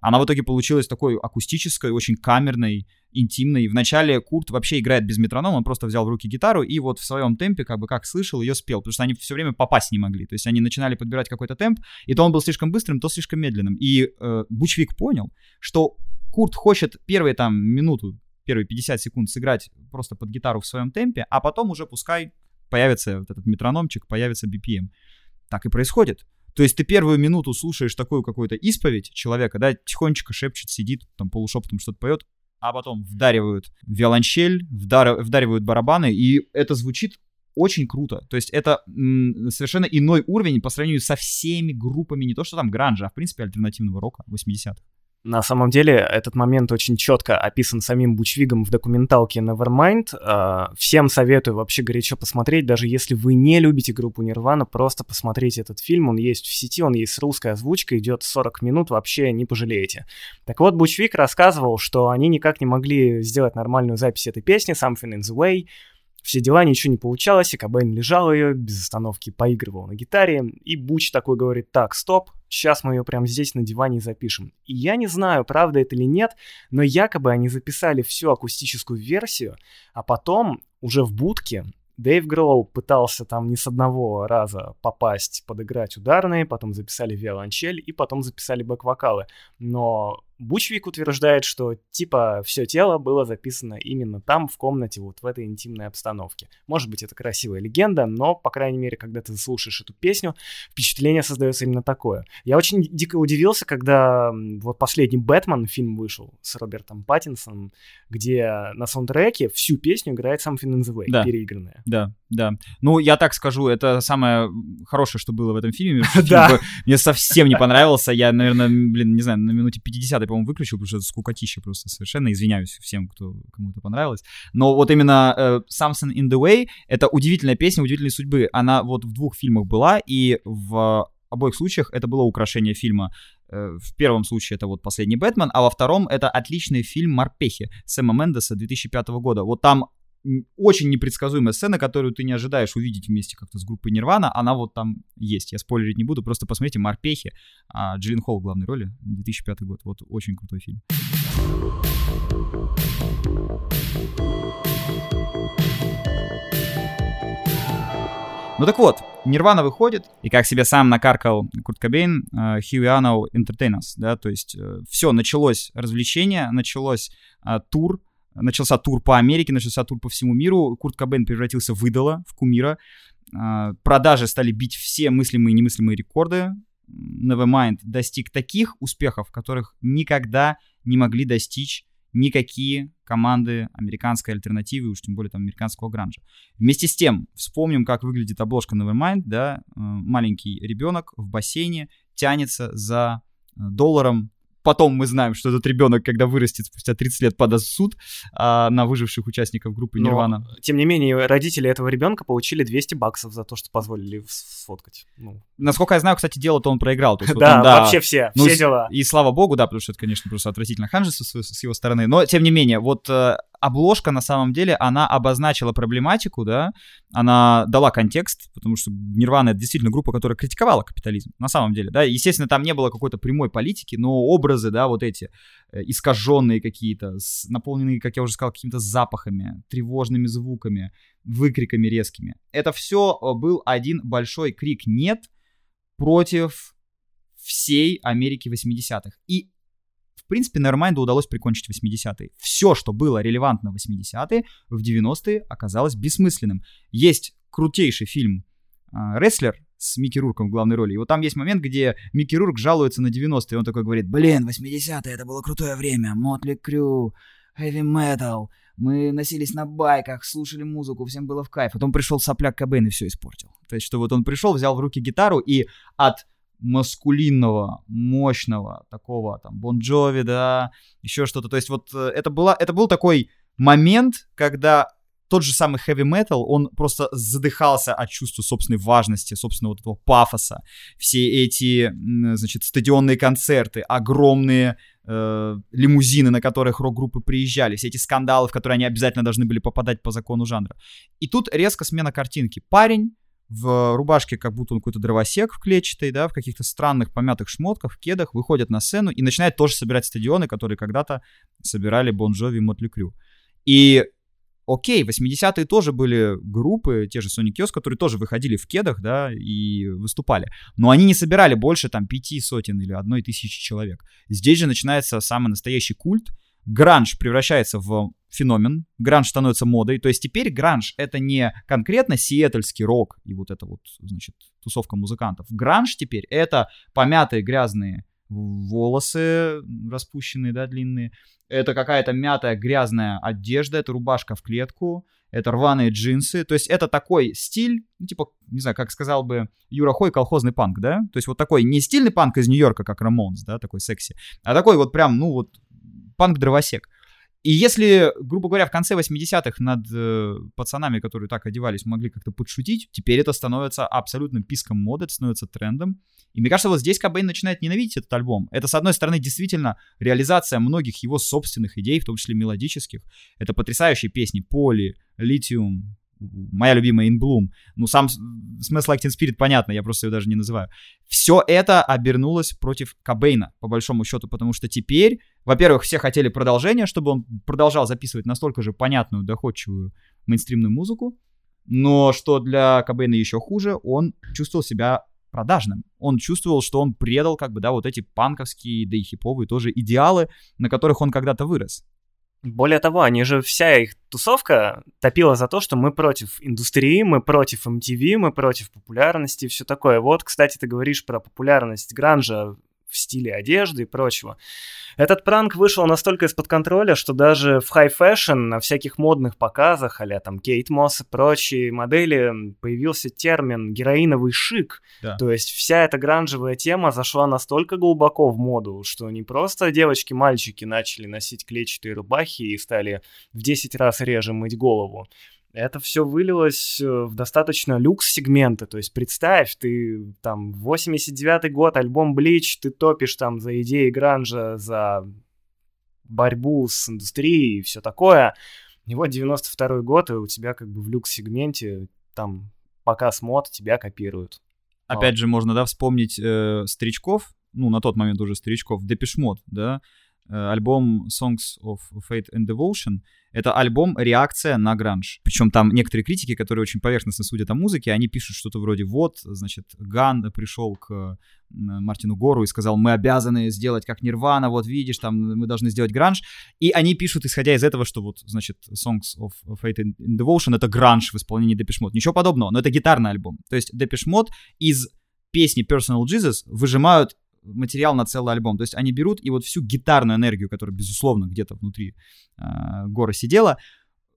Она в итоге получилась такой акустической, очень камерной, интимной. Вначале Курт вообще играет без метронома, он просто взял в руки гитару и вот в своем темпе, как бы как слышал, ее спел, потому что они все время попасть не могли. То есть они начинали подбирать какой-то темп, и то он был слишком быстрым, то слишком медленным. И э, Бучвик понял, что Курт хочет первые там минуту первые 50 секунд сыграть просто под гитару в своем темпе, а потом уже пускай появится вот этот метрономчик, появится BPM. Так и происходит. То есть ты первую минуту слушаешь такую какую-то исповедь человека, да, тихонечко шепчет, сидит, там полушепотом что-то поет, а потом вдаривают виолончель, вдар... вдаривают барабаны, и это звучит очень круто. То есть это м, совершенно иной уровень по сравнению со всеми группами, не то что там гранжа, а в принципе альтернативного рока 80-х. На самом деле, этот момент очень четко описан самим Бучвигом в документалке Nevermind. А, всем советую вообще горячо посмотреть, даже если вы не любите группу Нирвана, просто посмотрите этот фильм. Он есть в сети, он есть с русской озвучкой, идет 40 минут, вообще не пожалеете. Так вот, Бучвик рассказывал, что они никак не могли сделать нормальную запись этой песни Something in the Way, все дела, ничего не получалось, и Кобейн лежал ее, без остановки поигрывал на гитаре, и Буч такой говорит, так, стоп, сейчас мы ее прямо здесь на диване запишем. И я не знаю, правда это или нет, но якобы они записали всю акустическую версию, а потом уже в будке Дэйв Гроу пытался там не с одного раза попасть, подыграть ударные, потом записали виолончель и потом записали бэк-вокалы. Но Бучвик утверждает, что типа все тело было записано именно там, в комнате, вот в этой интимной обстановке. Может быть, это красивая легенда, но, по крайней мере, когда ты слушаешь эту песню, впечатление создается именно такое. Я очень дико удивился, когда вот последний «Бэтмен» фильм вышел с Робертом Паттинсоном, где на саундтреке всю песню играет Something in the Way, да. переигранная. Да, да. Ну, я так скажу, это самое хорошее, что было в этом фильме. (laughs) Да. Мне совсем не понравился. Я, наверное, блин, не знаю, на минуте 50 по-моему, выключил, потому что это скукотища просто совершенно. Извиняюсь всем, кто кому это понравилось. Но вот именно uh, Something in the Way — это удивительная песня, удивительной судьбы. Она вот в двух фильмах была, и в обоих случаях это было украшение фильма. Э, в первом случае это вот «Последний Бэтмен», а во втором это отличный фильм «Морпехи» Сэма Мендеса 2005 года. Вот там очень непредсказуемая сцена, которую ты не ожидаешь увидеть вместе как-то с группой Нирвана, она вот там есть. Я спойлерить не буду, просто посмотрите «Морпехи», а Джиллин Холл в главной роли, 2005 год. Вот очень крутой фильм. Ну так вот, Нирвана выходит, и как себе сам накаркал Курт Кобейн, we are now, entertain us, да, то есть uh, все, началось развлечение, началось uh, тур, начался тур по Америке, начался тур по всему миру. Курт Кобейн превратился в идола, в кумира. А, продажи стали бить все мыслимые и немыслимые рекорды. Nevermind достиг таких успехов, которых никогда не могли достичь никакие команды американской альтернативы, уж тем более там американского гранжа. Вместе с тем, вспомним, как выглядит обложка Nevermind, да, э, маленький ребенок в бассейне тянется за э, долларом потом мы знаем, что этот ребенок, когда вырастет спустя 30 лет, подаст в суд а, на выживших участников группы Но, Нирвана. Тем не менее, родители этого ребенка получили 200 баксов за то, что позволили сфоткать. Ну. Насколько я знаю, кстати, дело-то он проиграл. То есть, (laughs) да, вот он, да, вообще все, ну, все дела. И слава богу, да, потому что это, конечно, просто отвратительно ханжество с, с его стороны. Но, тем не менее, вот э, обложка на самом деле, она обозначила проблематику, да, она дала контекст, потому что Нирвана это действительно группа, которая критиковала капитализм, на самом деле, да, естественно, там не было какой-то прямой политики, но образы, да, вот эти, э, искаженные какие-то, наполненные, как я уже сказал, какими-то запахами, тревожными звуками, выкриками резкими. Это все э, был один большой крик «нет» против всей Америки 80-х. И принципе, Nevermind удалось прикончить 80-е. Все, что было релевантно в 80-е, в 90-е оказалось бессмысленным. Есть крутейший фильм «Рестлер», с Микки Рурком в главной роли. И вот там есть момент, где Микки Рурк жалуется на 90-е, он такой говорит, блин, 80-е, это было крутое время, Мотли Крю, Heavy Metal, мы носились на байках, слушали музыку, всем было в кайф. Потом пришел сопляк Кобейн и все испортил. То есть, что вот он пришел, взял в руки гитару и от маскулинного, мощного, такого там Бон Джови, да, еще что-то. То есть вот э, это, была, это был такой момент, когда тот же самый heavy metal, он просто задыхался от чувства собственной важности, собственного вот этого пафоса. Все эти, значит, стадионные концерты, огромные э, лимузины, на которых рок-группы приезжали, все эти скандалы, в которые они обязательно должны были попадать по закону жанра. И тут резко смена картинки. Парень в рубашке, как будто он какой-то дровосек в клетчатой, да, в каких-то странных помятых шмотках, в кедах, выходят на сцену и начинает тоже собирать стадионы, которые когда-то собирали Бон Джови и Мотли Крю. И окей, 80-е тоже были группы, те же Sonic Youth, которые тоже выходили в кедах, да, и выступали. Но они не собирали больше там пяти сотен или одной тысячи человек. Здесь же начинается самый настоящий культ, гранж превращается в феномен, гранж становится модой, то есть теперь гранж это не конкретно сиэтельский рок и вот это вот, значит, тусовка музыкантов. Гранж теперь это помятые грязные волосы распущенные, да, длинные, это какая-то мятая грязная одежда, это рубашка в клетку, это рваные джинсы, то есть это такой стиль, ну, типа, не знаю, как сказал бы Юра Хой, колхозный панк, да, то есть вот такой не стильный панк из Нью-Йорка, как Рамонс, да, такой секси, а такой вот прям, ну, вот панк-дровосек. И если, грубо говоря, в конце 80-х над э, пацанами, которые так одевались, могли как-то подшутить, теперь это становится абсолютным писком моды, это становится трендом. И мне кажется, вот здесь Кобейн начинает ненавидеть этот альбом. Это, с одной стороны, действительно реализация многих его собственных идей, в том числе мелодических. Это потрясающие песни «Поли», «Литиум», моя любимая In Bloom. Ну, сам смысл Acting Spirit понятно, я просто ее даже не называю. Все это обернулось против Кобейна, по большому счету, потому что теперь, во-первых, все хотели продолжения, чтобы он продолжал записывать настолько же понятную, доходчивую мейнстримную музыку, но что для Кобейна еще хуже, он чувствовал себя продажным. Он чувствовал, что он предал, как бы, да, вот эти панковские, да и хиповые тоже идеалы, на которых он когда-то вырос. Более того, они же вся их тусовка топила за то, что мы против индустрии, мы против MTV, мы против популярности и все такое. Вот, кстати, ты говоришь про популярность гранжа в стиле одежды и прочего. Этот пранк вышел настолько из-под контроля, что даже в fashion, на всяких модных показах, а там Кейт Мосс и прочие модели, появился термин «героиновый шик». Да. То есть вся эта гранжевая тема зашла настолько глубоко в моду, что не просто девочки-мальчики начали носить клетчатые рубахи и стали в 10 раз реже мыть голову это все вылилось э, в достаточно люкс-сегменты. То есть представь, ты там 89-й год, альбом Bleach, ты топишь там за идеи гранжа, за борьбу с индустрией и все такое. И вот 92-й год, и у тебя как бы в люкс-сегменте там показ мод тебя копируют. Опять вот. же, можно, да, вспомнить э, старичков, ну, на тот момент уже старичков, Депешмот, да, альбом Songs of Fate and Devotion — это альбом реакция на гранж. Причем там некоторые критики, которые очень поверхностно судят о музыке, они пишут что-то вроде «Вот, значит, Ган пришел к Мартину Гору и сказал, мы обязаны сделать как Нирвана, вот видишь, там мы должны сделать гранж. И они пишут, исходя из этого, что вот, значит, Songs of Fate and Devotion — это гранж в исполнении Depeche Mode. Ничего подобного, но это гитарный альбом. То есть Depeche Mode из песни Personal Jesus выжимают материал на целый альбом. То есть они берут и вот всю гитарную энергию, которая, безусловно, где-то внутри э, гора сидела,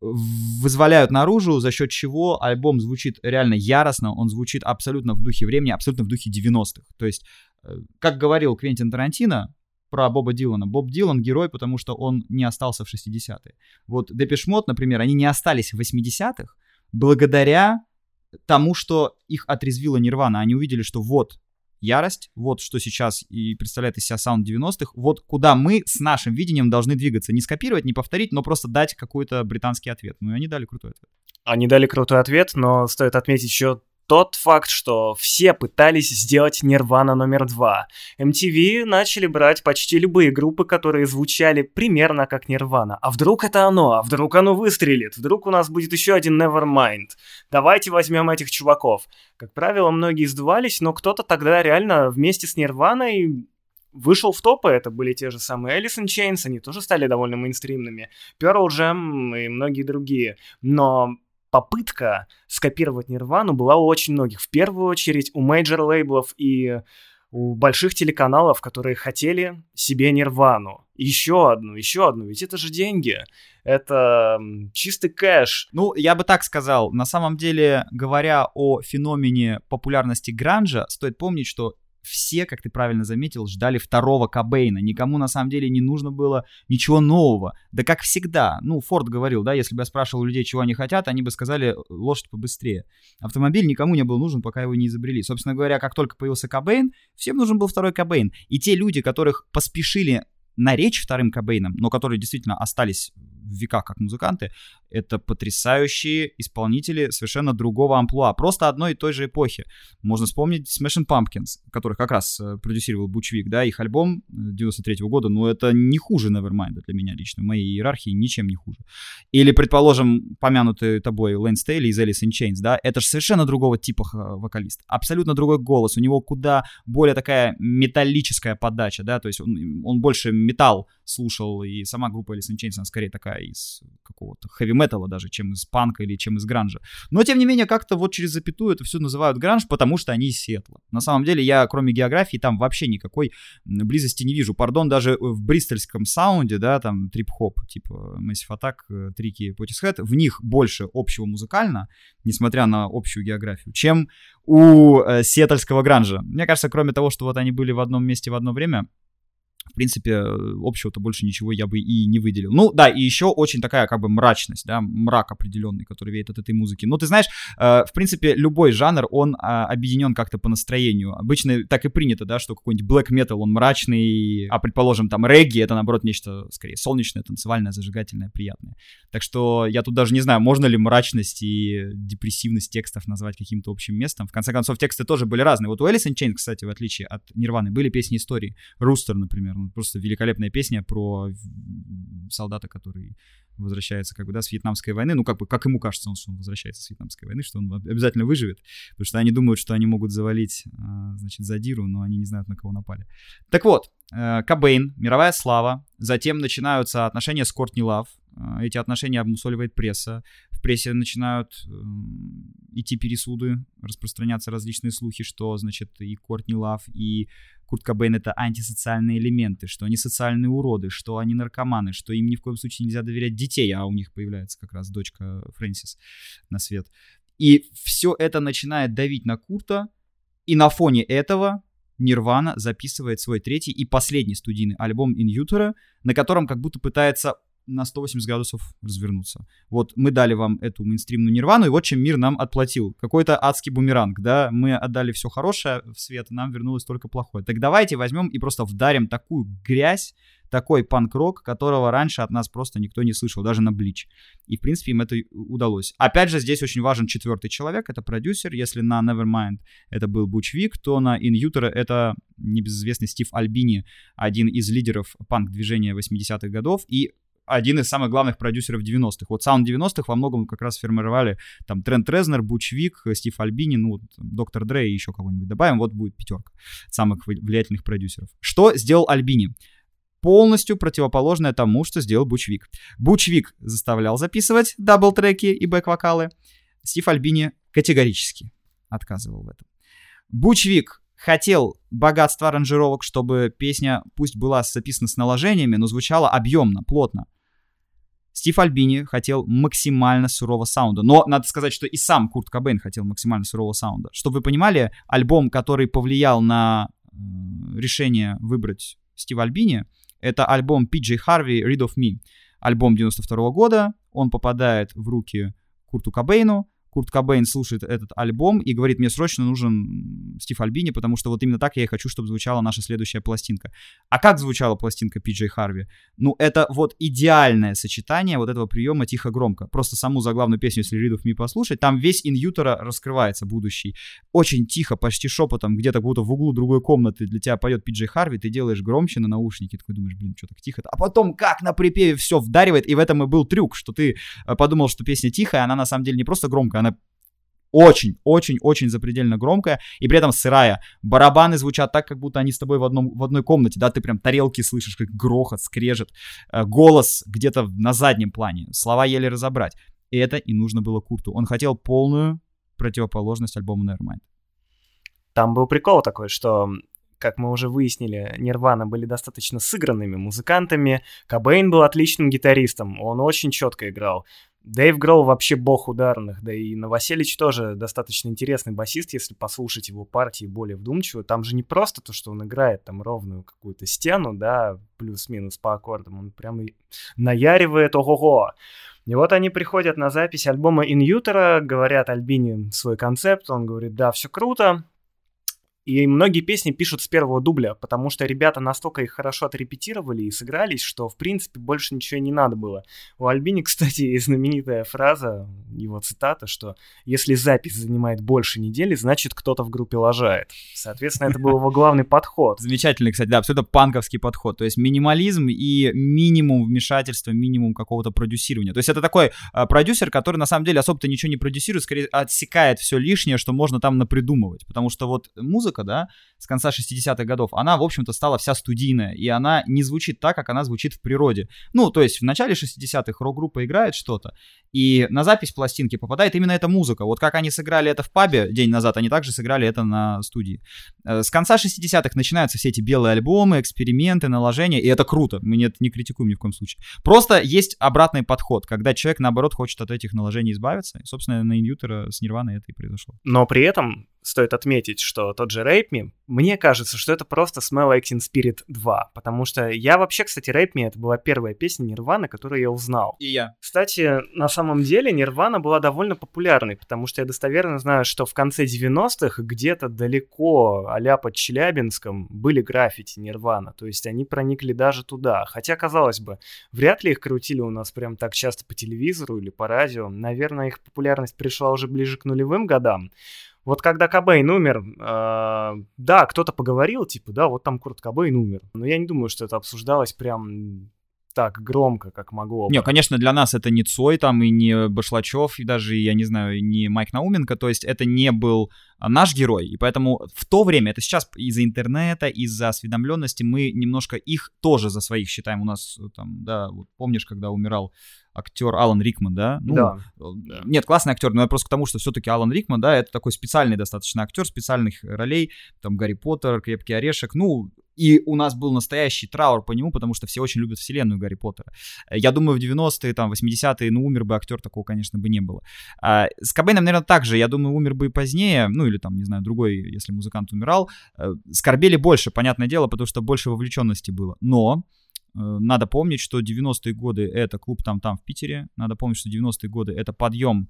вызволяют наружу, за счет чего альбом звучит реально яростно, он звучит абсолютно в духе времени, абсолютно в духе 90-х. То есть, э, как говорил Квентин Тарантино про Боба Дилана, Боб Дилан герой, потому что он не остался в 60-е. Вот Депешмот, например, они не остались в 80-х благодаря тому, что их отрезвила Нирвана. Они увидели, что вот, ярость, вот что сейчас и представляет из себя саунд 90-х, вот куда мы с нашим видением должны двигаться. Не скопировать, не повторить, но просто дать какой-то британский ответ. Ну и они дали крутой ответ. Они дали крутой ответ, но стоит отметить еще тот факт, что все пытались сделать Нирвана номер два. MTV начали брать почти любые группы, которые звучали примерно как Нирвана. А вдруг это оно? А вдруг оно выстрелит? Вдруг у нас будет еще один Nevermind? Давайте возьмем этих чуваков. Как правило, многие сдувались, но кто-то тогда реально вместе с Нирваной вышел в топы, это были те же самые Alice in Chains, они тоже стали довольно мейнстримными, Pearl Jam и многие другие, но попытка скопировать Нирвану была у очень многих. В первую очередь у мейджор-лейблов и у больших телеканалов, которые хотели себе Нирвану. Еще одну, еще одну, ведь это же деньги. Это чистый кэш. Ну, я бы так сказал. На самом деле, говоря о феномене популярности гранжа, стоит помнить, что все, как ты правильно заметил, ждали второго Кобейна. Никому на самом деле не нужно было ничего нового. Да как всегда. Ну, Форд говорил, да, если бы я спрашивал людей, чего они хотят, они бы сказали лошадь побыстрее. Автомобиль никому не был нужен, пока его не изобрели. Собственно говоря, как только появился Кобейн, всем нужен был второй Кобейн. И те люди, которых поспешили наречь вторым Кобейном, но которые действительно остались в веках как музыканты, это потрясающие исполнители совершенно другого амплуа, просто одной и той же эпохи. Можно вспомнить Smashing Pumpkins, который как раз э, продюсировал Бучвик, да, их альбом 93 -го года, но это не хуже Nevermind для меня лично, в моей иерархии ничем не хуже. Или, предположим, помянутый тобой Лэнс Стейли из Alice in Chains, да, это же совершенно другого типа вокалист, абсолютно другой голос, у него куда более такая металлическая подача, да, то есть он, он больше металл слушал, и сама группа Alice in Chains, она скорее такая из какого-то хэви металла даже, чем из панка или чем из гранжа. Но, тем не менее, как-то вот через запятую это все называют гранж, потому что они из Сиэтла. На самом деле, я, кроме географии, там вообще никакой близости не вижу. Пардон, даже в бристольском саунде, да, там трип-хоп, типа Massive Attack, э, Трики, Portishead, в них больше общего музыкально, несмотря на общую географию, чем у э, сиэтльского гранжа. Мне кажется, кроме того, что вот они были в одном месте в одно время, в принципе, общего-то больше ничего я бы и не выделил. Ну, да, и еще очень такая как бы мрачность, да, мрак определенный, который веет от этой музыки. Но ты знаешь, э, в принципе, любой жанр, он э, объединен как-то по настроению. Обычно так и принято, да, что какой-нибудь black metal, он мрачный, а, предположим, там, регги, это, наоборот, нечто, скорее, солнечное, танцевальное, зажигательное, приятное. Так что я тут даже не знаю, можно ли мрачность и депрессивность текстов назвать каким-то общим местом. В конце концов, тексты тоже были разные. Вот у Alice in Chains, кстати, в отличие от Нирваны, были песни истории. Рустер, например, например. Просто великолепная песня про солдата, который возвращается как бы, да, с Вьетнамской войны. Ну, как бы, как ему кажется, он, что он возвращается с Вьетнамской войны, что он обязательно выживет. Потому что они думают, что они могут завалить, а, значит, Задиру, но они не знают, на кого напали. Так вот, э, Кобейн, мировая слава. Затем начинаются отношения с Кортни Лав. Э, эти отношения обмусоливает пресса прессе начинают э, идти пересуды, распространяться различные слухи, что, значит, и Кортни Лав, и Курт Кобейн — это антисоциальные элементы, что они социальные уроды, что они наркоманы, что им ни в коем случае нельзя доверять детей, а у них появляется как раз дочка Фрэнсис на свет. И все это начинает давить на Курта, и на фоне этого Нирвана записывает свой третий и последний студийный альбом In Utero, на котором как будто пытается на 180 градусов развернуться. Вот мы дали вам эту мейнстримную нирвану, и вот чем мир нам отплатил. Какой-то адский бумеранг, да, мы отдали все хорошее в свет, нам вернулось только плохое. Так давайте возьмем и просто вдарим такую грязь, такой панк-рок, которого раньше от нас просто никто не слышал, даже на Блич. И, в принципе, им это удалось. Опять же, здесь очень важен четвертый человек, это продюсер. Если на Nevermind это был Буч Вик, то на In Utero это небезызвестный Стив Альбини, один из лидеров панк-движения 80-х годов. И один из самых главных продюсеров 90-х. Вот саунд 90-х во многом как раз формировали там Трент Резнер, Буч Виг, Стив Альбини, ну, доктор Дре и еще кого-нибудь добавим, вот будет пятерка самых влиятельных продюсеров. Что сделал Альбини? полностью противоположное тому, что сделал Буч Виг. Буч Виг заставлял записывать дабл-треки и бэк-вокалы. Стив Альбини категорически отказывал в этом. Бучвик хотел богатства аранжировок, чтобы песня пусть была записана с наложениями, но звучала объемно, плотно. Стив Альбини хотел максимально сурового саунда. Но надо сказать, что и сам Курт Кобейн хотел максимально сурового саунда. Чтобы вы понимали, альбом, который повлиял на э, решение выбрать Стива Альбини, это альбом PJ Harvey Read of Me. Альбом 92 года. Он попадает в руки Курту Кобейну. Курт Кобейн слушает этот альбом и говорит, мне срочно нужен Стив Альбини, потому что вот именно так я и хочу, чтобы звучала наша следующая пластинка. А как звучала пластинка Пиджей Харви? Ну, это вот идеальное сочетание вот этого приема тихо-громко. Просто саму заглавную песню, если Ридов ми послушать, там весь иньютера раскрывается будущий. Очень тихо, почти шепотом, где-то будто в углу другой комнаты для тебя поет Пиджей Харви, ты делаешь громче на наушнике, такой думаешь, блин, что так тихо -то? А потом как на припеве все вдаривает, и в этом и был трюк, что ты э, подумал, что песня тихая, она на самом деле не просто громкая, она очень, очень, очень запредельно громкая и при этом сырая. Барабаны звучат так, как будто они с тобой в, одном, в одной комнате, да, ты прям тарелки слышишь, как грохот, скрежет, э, голос где-то на заднем плане, слова еле разобрать. И это и нужно было Курту. Он хотел полную противоположность альбома Nevermind. Там был прикол такой, что как мы уже выяснили, Нирвана были достаточно сыгранными музыкантами. Кобейн был отличным гитаристом, он очень четко играл. Дэйв Гроу вообще бог ударных, да и Новоселич тоже достаточно интересный басист, если послушать его партии более вдумчиво. Там же не просто то, что он играет там ровную какую-то стену, да, плюс-минус по аккордам, он прям наяривает ого-го. И вот они приходят на запись альбома Иньютера, говорят Альбини свой концепт, он говорит, да, все круто, и многие песни пишут с первого дубля, потому что ребята настолько их хорошо отрепетировали и сыгрались, что, в принципе, больше ничего не надо было. У Альбини, (laughs) кстати, знаменитая фраза, его цитата, что «если запись занимает больше недели, значит, кто-то в группе лажает». Соответственно, это был его главный подход. Замечательный, кстати, да, абсолютно панковский подход. То есть минимализм и минимум вмешательства, минимум какого-то продюсирования. То есть это такой э, продюсер, который, на самом деле, особо-то ничего не продюсирует, скорее отсекает все лишнее, что можно там напридумывать. Потому что вот музыка музыка, да, с конца 60-х годов, она, в общем-то, стала вся студийная, и она не звучит так, как она звучит в природе. Ну, то есть в начале 60-х рок-группа играет что-то, и на запись пластинки попадает именно эта музыка. Вот как они сыграли это в пабе день назад, они также сыграли это на студии. Э, с конца 60-х начинаются все эти белые альбомы, эксперименты, наложения, и это круто, мы это не критикуем ни в коем случае. Просто есть обратный подход, когда человек, наоборот, хочет от этих наложений избавиться, и, собственно, на Иньютера с Нирваной это и произошло. Но при этом стоит отметить, что тот же Rape Me, мне кажется, что это просто Smell Acting Spirit 2, потому что я вообще, кстати, Rape Me, это была первая песня Нирваны, которую я узнал. И я. Кстати, на самом деле Нирвана была довольно популярной, потому что я достоверно знаю, что в конце 90-х где-то далеко, а под Челябинском, были граффити Нирвана, то есть они проникли даже туда. Хотя, казалось бы, вряд ли их крутили у нас прям так часто по телевизору или по радио. Наверное, их популярность пришла уже ближе к нулевым годам. Вот когда Кобейн умер, э, да, кто-то поговорил, типа, да, вот там Курт Кобейн умер. Но я не думаю, что это обсуждалось прям так громко, как могло бы. Не, конечно, для нас это не Цой там и не Башлачев, и даже, я не знаю, не Майк Науменко, то есть это не был а, наш герой, и поэтому в то время, это сейчас из-за интернета, из-за осведомленности, мы немножко их тоже за своих считаем. У нас там, да, вот помнишь, когда умирал актер Алан Рикман, да? Ну, да. Нет, классный актер, но я просто к тому, что все-таки Алан Рикман, да, это такой специальный достаточно актер, специальных ролей, там Гарри Поттер, Крепкий орешек, ну, и у нас был настоящий траур по нему, потому что все очень любят вселенную Гарри Поттера. Я думаю, в 90-е, там, 80-е, ну, умер бы актер, такого, конечно, бы не было. А, с Кобейном, наверное, так же. Я думаю, умер бы и позднее, ну, или там, не знаю, другой, если музыкант умирал. Э, скорбели больше, понятное дело, потому что больше вовлеченности было. Но Э, надо помнить, что 90-е годы это клуб там-там в Питере. Надо помнить, что 90-е годы это подъем,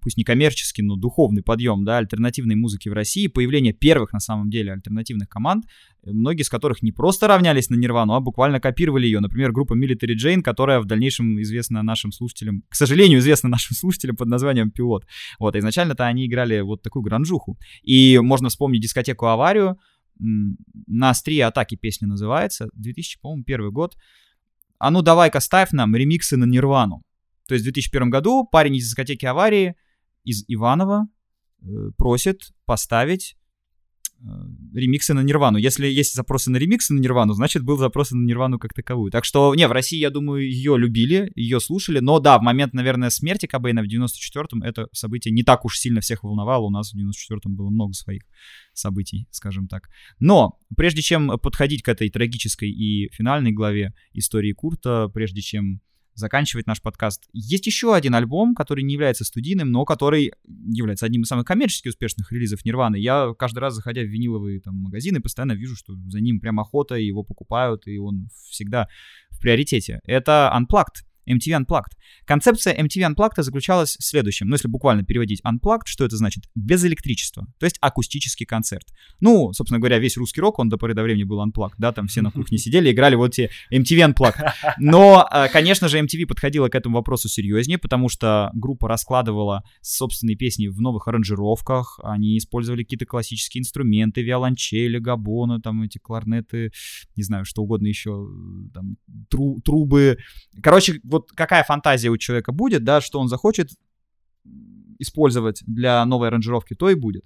пусть не коммерческий, но духовный подъем, да, альтернативной музыки в России, появление первых, на самом деле, альтернативных команд, э, многие из которых не просто равнялись на Нирвану, а буквально копировали ее. Например, группа Military Jane, которая в дальнейшем известна нашим слушателям, к сожалению, известна (laughs) нашим слушателям под названием Пилот. Вот, а изначально-то они играли вот такую гранжуху. И можно вспомнить дискотеку «Аварию», на острие атаки песня называется, 2000, по-моему, первый год. А ну давай-ка ставь нам ремиксы на Нирвану. То есть в 2001 году парень из дискотеки аварии из Иванова э, просит поставить ремиксы на Нирвану. Если есть запросы на ремиксы на Нирвану, значит, был запрос на Нирвану как таковую. Так что, не, в России, я думаю, ее любили, ее слушали, но да, в момент, наверное, смерти Кобейна в 94-м это событие не так уж сильно всех волновало. У нас в 94-м было много своих событий, скажем так. Но прежде чем подходить к этой трагической и финальной главе истории Курта, прежде чем заканчивать наш подкаст. Есть еще один альбом, который не является студийным, но который является одним из самых коммерчески успешных релизов Нирваны. Я каждый раз, заходя в виниловые там, магазины, постоянно вижу, что за ним прям охота, его покупают, и он всегда в приоритете. Это Unplugged MTV Unplugged. Концепция MTV Unplugged заключалась в следующем. Ну, если буквально переводить Unplugged, что это значит? Без электричества. То есть акустический концерт. Ну, собственно говоря, весь русский рок, он до поры до времени был Unplugged, да, там все на кухне (laughs) сидели, играли вот те MTV Unplugged. Но, э, конечно же, MTV подходила к этому вопросу серьезнее, потому что группа раскладывала собственные песни в новых аранжировках, они использовали какие-то классические инструменты, виолончели, габоны, там эти кларнеты, не знаю, что угодно еще, там, тру трубы. Короче, вот какая фантазия у человека будет, да, что он захочет использовать для новой аранжировки, то и будет.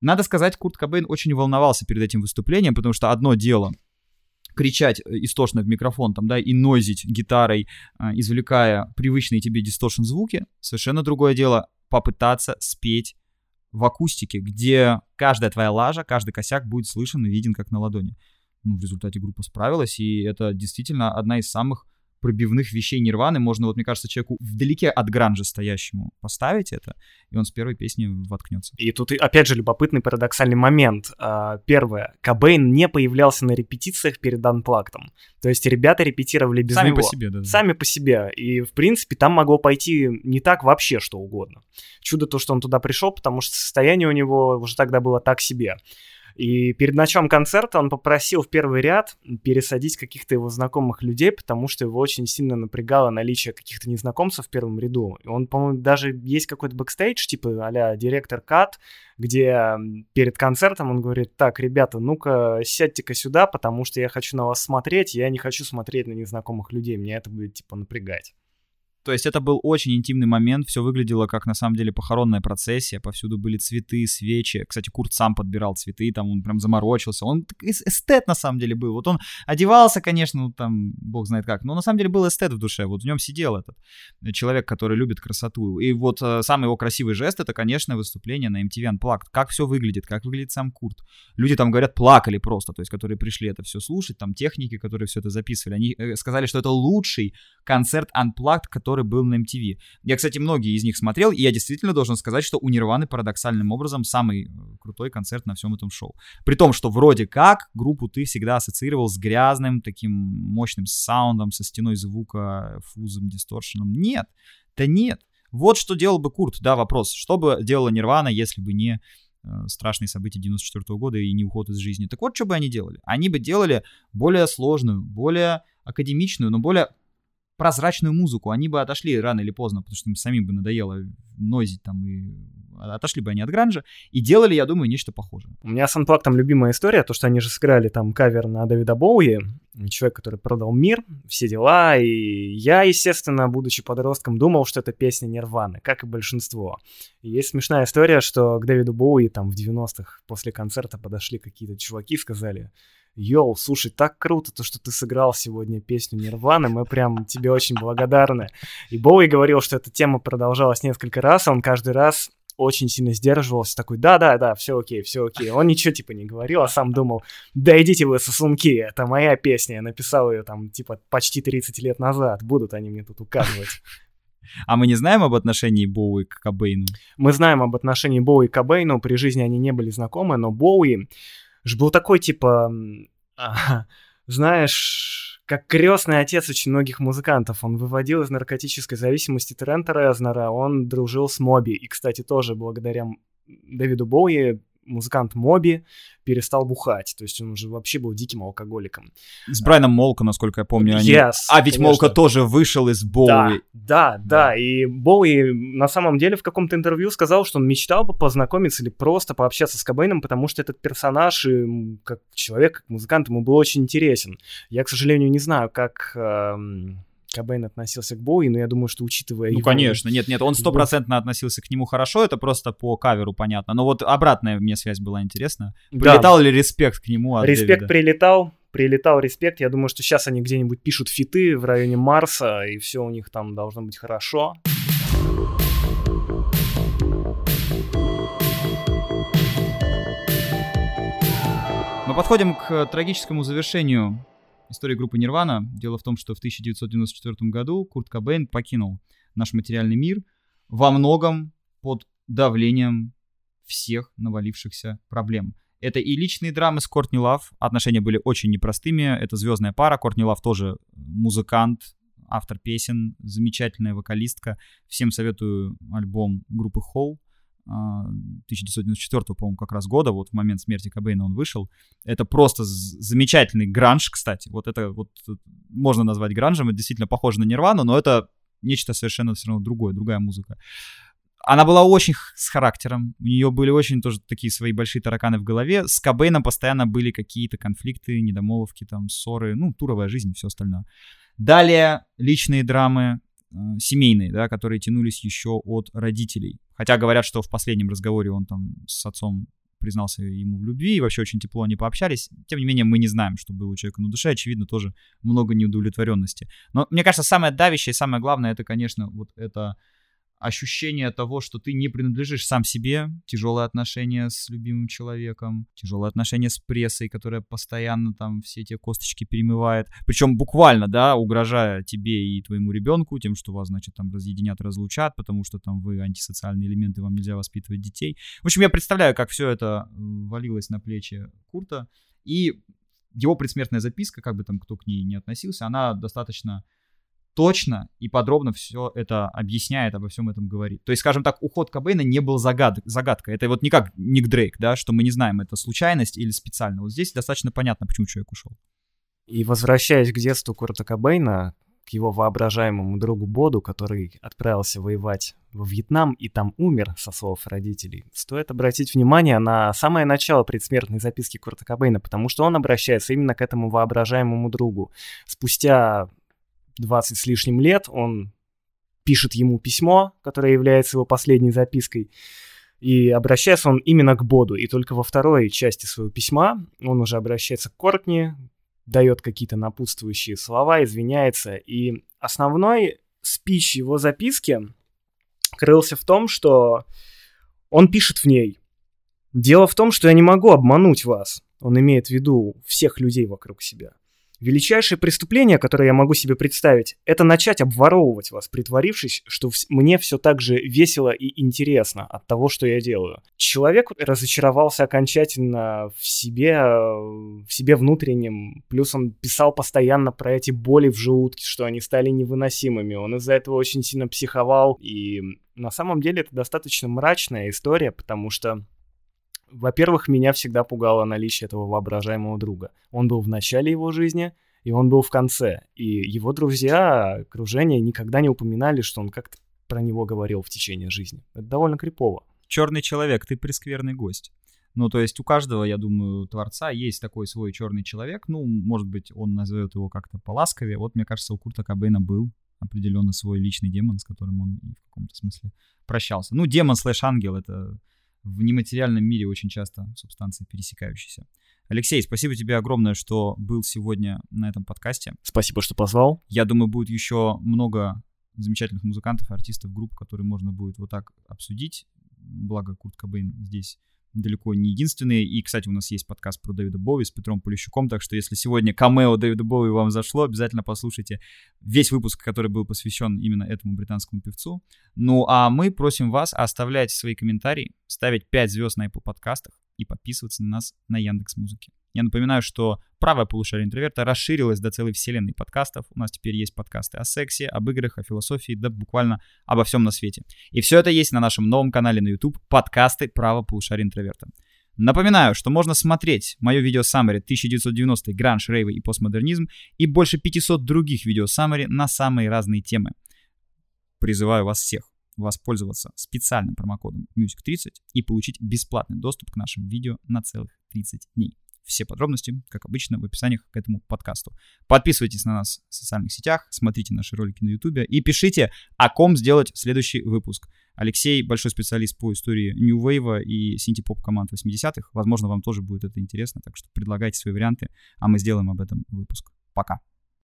Надо сказать, Курт Кобейн очень волновался перед этим выступлением, потому что одно дело кричать э, истошно в микрофон там, да, и нозить гитарой, э, извлекая привычные тебе дисторшн звуки. Совершенно другое дело попытаться спеть в акустике, где каждая твоя лажа, каждый косяк будет слышен и виден как на ладони. Ну, в результате группа справилась, и это действительно одна из самых пробивных вещей Нирваны можно, вот мне кажется, человеку вдалеке от гранжа стоящему поставить это, и он с первой песни воткнется. И тут, опять же, любопытный парадоксальный момент. А, первое. Кобейн не появлялся на репетициях перед Анплактом. То есть ребята репетировали без Сами него. по себе, да. Сами по себе. И, в принципе, там могло пойти не так вообще что угодно. Чудо то, что он туда пришел, потому что состояние у него уже тогда было так себе. И перед началом концерта он попросил в первый ряд пересадить каких-то его знакомых людей, потому что его очень сильно напрягало наличие каких-то незнакомцев в первом ряду. И он, по-моему, даже есть какой-то бэкстейдж, типа а director's cut, где перед концертом он говорит, так, ребята, ну-ка сядьте-ка сюда, потому что я хочу на вас смотреть, я не хочу смотреть на незнакомых людей, мне это будет, типа, напрягать. То есть это был очень интимный момент, все выглядело как на самом деле похоронная процессия, повсюду были цветы, свечи. Кстати, Курт сам подбирал цветы, там он прям заморочился. Он эстет на самом деле был. Вот он одевался, конечно, ну там бог знает как, но на самом деле был эстет в душе. Вот в нем сидел этот человек, который любит красоту. И вот э, самый его красивый жест это, конечно, выступление на MTV Unplugged. Как все выглядит, как выглядит сам Курт. Люди там говорят, плакали просто, то есть которые пришли это все слушать, там техники, которые все это записывали, они э, сказали, что это лучший концерт Unplugged, который который был на MTV. Я, кстати, многие из них смотрел, и я действительно должен сказать, что у Нирваны парадоксальным образом самый э, крутой концерт на всем этом шоу. При том, что вроде как группу ты всегда ассоциировал с грязным, таким мощным саундом, со стеной звука, фузом, дисторшеном. Нет, да нет. Вот что делал бы Курт, да, вопрос. Что бы делала Нирвана, если бы не э, страшные события 94 -го года и не уход из жизни. Так вот, что бы они делали? Они бы делали более сложную, более академичную, но более прозрачную музыку, они бы отошли рано или поздно, потому что им самим бы надоело нозить там и отошли бы они от гранжа и делали, я думаю, нечто похожее. У меня с Unplugged любимая история, то, что они же сыграли там кавер на Дэвида Боуи, человек, который продал мир, все дела, и я, естественно, будучи подростком, думал, что это песня Нирваны, как и большинство. И есть смешная история, что к Дэвиду Боуи там в 90-х после концерта подошли какие-то чуваки и сказали, Йоу, слушай, так круто, то, что ты сыграл сегодня песню Нирваны, мы прям тебе очень благодарны. И Боуи говорил, что эта тема продолжалась несколько раз, а он каждый раз очень сильно сдерживался, такой, да-да-да, все окей, все окей. Он ничего типа не говорил, а сам думал, да идите вы сосунки, это моя песня, я написал ее там типа почти 30 лет назад, будут они мне тут указывать. А мы не знаем об отношении Боуи к Кобейну? Мы знаем об отношении Боуи к Кобейну, при жизни они не были знакомы, но Боуи же был такой, типа, а, (laughs) знаешь, как крестный отец очень многих музыкантов. Он выводил из наркотической зависимости Трента Резнера, он дружил с Моби. И, кстати, тоже благодаря Дэвиду Боуи музыкант Моби перестал бухать. То есть он уже вообще был диким алкоголиком. С Брайаном Молко, насколько я помню. Они... Yes, а ведь конечно. Молко тоже вышел из Боуи. Да, да, да. И Боуи на самом деле в каком-то интервью сказал, что он мечтал бы познакомиться или просто пообщаться с Кобейном, потому что этот персонаж, и как человек, как музыкант, ему был очень интересен. Я, к сожалению, не знаю, как... Эм Кобейн относился к Боуи, но я думаю, что учитывая Ну, его... конечно, нет-нет, он стопроцентно относился к нему хорошо, это просто по каверу понятно. Но вот обратная мне связь была интересна. Да. Прилетал ли респект к нему от Респект Дэвида? прилетал, прилетал респект. Я думаю, что сейчас они где-нибудь пишут фиты в районе Марса, и все у них там должно быть хорошо. Мы подходим к трагическому завершению истории группы Нирвана. Дело в том, что в 1994 году Курт Кобейн покинул наш материальный мир во многом под давлением всех навалившихся проблем. Это и личные драмы с Кортни Лав. Отношения были очень непростыми. Это звездная пара. Кортни Лав тоже музыкант, автор песен, замечательная вокалистка. Всем советую альбом группы Холл. 1994, по-моему, как раз года, вот в момент смерти Кобейна он вышел. Это просто замечательный гранж, кстати. Вот это вот э, можно назвать гранжем, это действительно похоже на Нирвану, но это нечто совершенно все равно другое, другая музыка. Она была очень с характером, у нее были очень тоже такие свои большие тараканы в голове. С Кобейном постоянно были какие-то конфликты, недомолвки, там, ссоры, ну, туровая жизнь и все остальное. Далее личные драмы, семейные, да, которые тянулись еще от родителей. Хотя говорят, что в последнем разговоре он там с отцом признался ему в любви, и вообще очень тепло они пообщались. Тем не менее, мы не знаем, что было у человека на душе. Очевидно, тоже много неудовлетворенности. Но мне кажется, самое давящее и самое главное, это, конечно, вот это ощущение того, что ты не принадлежишь сам себе, тяжелые отношения с любимым человеком, тяжелые отношения с прессой, которая постоянно там все эти косточки перемывает, причем буквально, да, угрожая тебе и твоему ребенку тем, что вас, значит, там разъединят, разлучат, потому что там вы антисоциальные элементы, вам нельзя воспитывать детей. В общем, я представляю, как все это валилось на плечи Курта, и его предсмертная записка, как бы там кто к ней не относился, она достаточно точно и подробно все это объясняет, обо всем этом говорит. То есть, скажем так, уход Кобейна не был загад... загадкой. Это вот не как Ник Дрейк, да, что мы не знаем, это случайность или специально. Вот здесь достаточно понятно, почему человек ушел. И возвращаясь к детству Курта Кобейна, к его воображаемому другу Боду, который отправился воевать во Вьетнам и там умер, со слов родителей, стоит обратить внимание на самое начало предсмертной записки Курта Кобейна, потому что он обращается именно к этому воображаемому другу. Спустя 20 с лишним лет он пишет ему письмо, которое является его последней запиской, и обращается он именно к Боду. И только во второй части своего письма он уже обращается к Кортни, дает какие-то напутствующие слова, извиняется. И основной спич его записки крылся в том, что он пишет в ней. Дело в том, что я не могу обмануть вас. Он имеет в виду всех людей вокруг себя. Величайшее преступление, которое я могу себе представить, это начать обворовывать вас, притворившись, что мне все так же весело и интересно от того, что я делаю. Человек разочаровался окончательно в себе, в себе внутреннем, плюс он писал постоянно про эти боли в желудке, что они стали невыносимыми. Он из-за этого очень сильно психовал, и на самом деле это достаточно мрачная история, потому что во-первых, меня всегда пугало наличие этого воображаемого друга. Он был в начале его жизни, и он был в конце. И его друзья, окружение никогда не упоминали, что он как-то про него говорил в течение жизни. Это довольно крипово. Черный человек, ты прескверный гость. Ну, то есть у каждого, я думаю, творца есть такой свой черный человек. Ну, может быть, он назовет его как-то поласковее. Вот, мне кажется, у Курта Кобейна был определенно свой личный демон, с которым он в каком-то смысле прощался. Ну, демон слэш ангел — это в нематериальном мире очень часто субстанции пересекающиеся. Алексей, спасибо тебе огромное, что был сегодня на этом подкасте. Спасибо, что позвал. Я думаю, будет еще много замечательных музыкантов, артистов, групп, которые можно будет вот так обсудить. Благо, Курт Кобейн здесь далеко не единственный. И, кстати, у нас есть подкаст про Дэвида Боуи с Петром Полищуком, так что если сегодня камео Дэвида Боуи вам зашло, обязательно послушайте весь выпуск, который был посвящен именно этому британскому певцу. Ну, а мы просим вас оставлять свои комментарии, ставить 5 звезд на Apple подкастах и подписываться на нас на Яндекс Музыке. Я напоминаю, что правое полушарие интроверта расширилось до целой вселенной подкастов. У нас теперь есть подкасты о сексе, об играх, о философии, да буквально обо всем на свете. И все это есть на нашем новом канале на YouTube подкасты право полушария интроверта. Напоминаю, что можно смотреть мое видео саммари 1990 гранж, рейвы и постмодернизм и больше 500 других видео саммари на самые разные темы. Призываю вас всех воспользоваться специальным промокодом MUSIC30 и получить бесплатный доступ к нашим видео на целых 30 дней. Все подробности, как обычно, в описаниях к этому подкасту. Подписывайтесь на нас в социальных сетях, смотрите наши ролики на YouTube и пишите, о ком сделать следующий выпуск. Алексей большой специалист по истории New Wave и синтепоп команд 80-х. Возможно, вам тоже будет это интересно, так что предлагайте свои варианты, а мы сделаем об этом выпуск. Пока.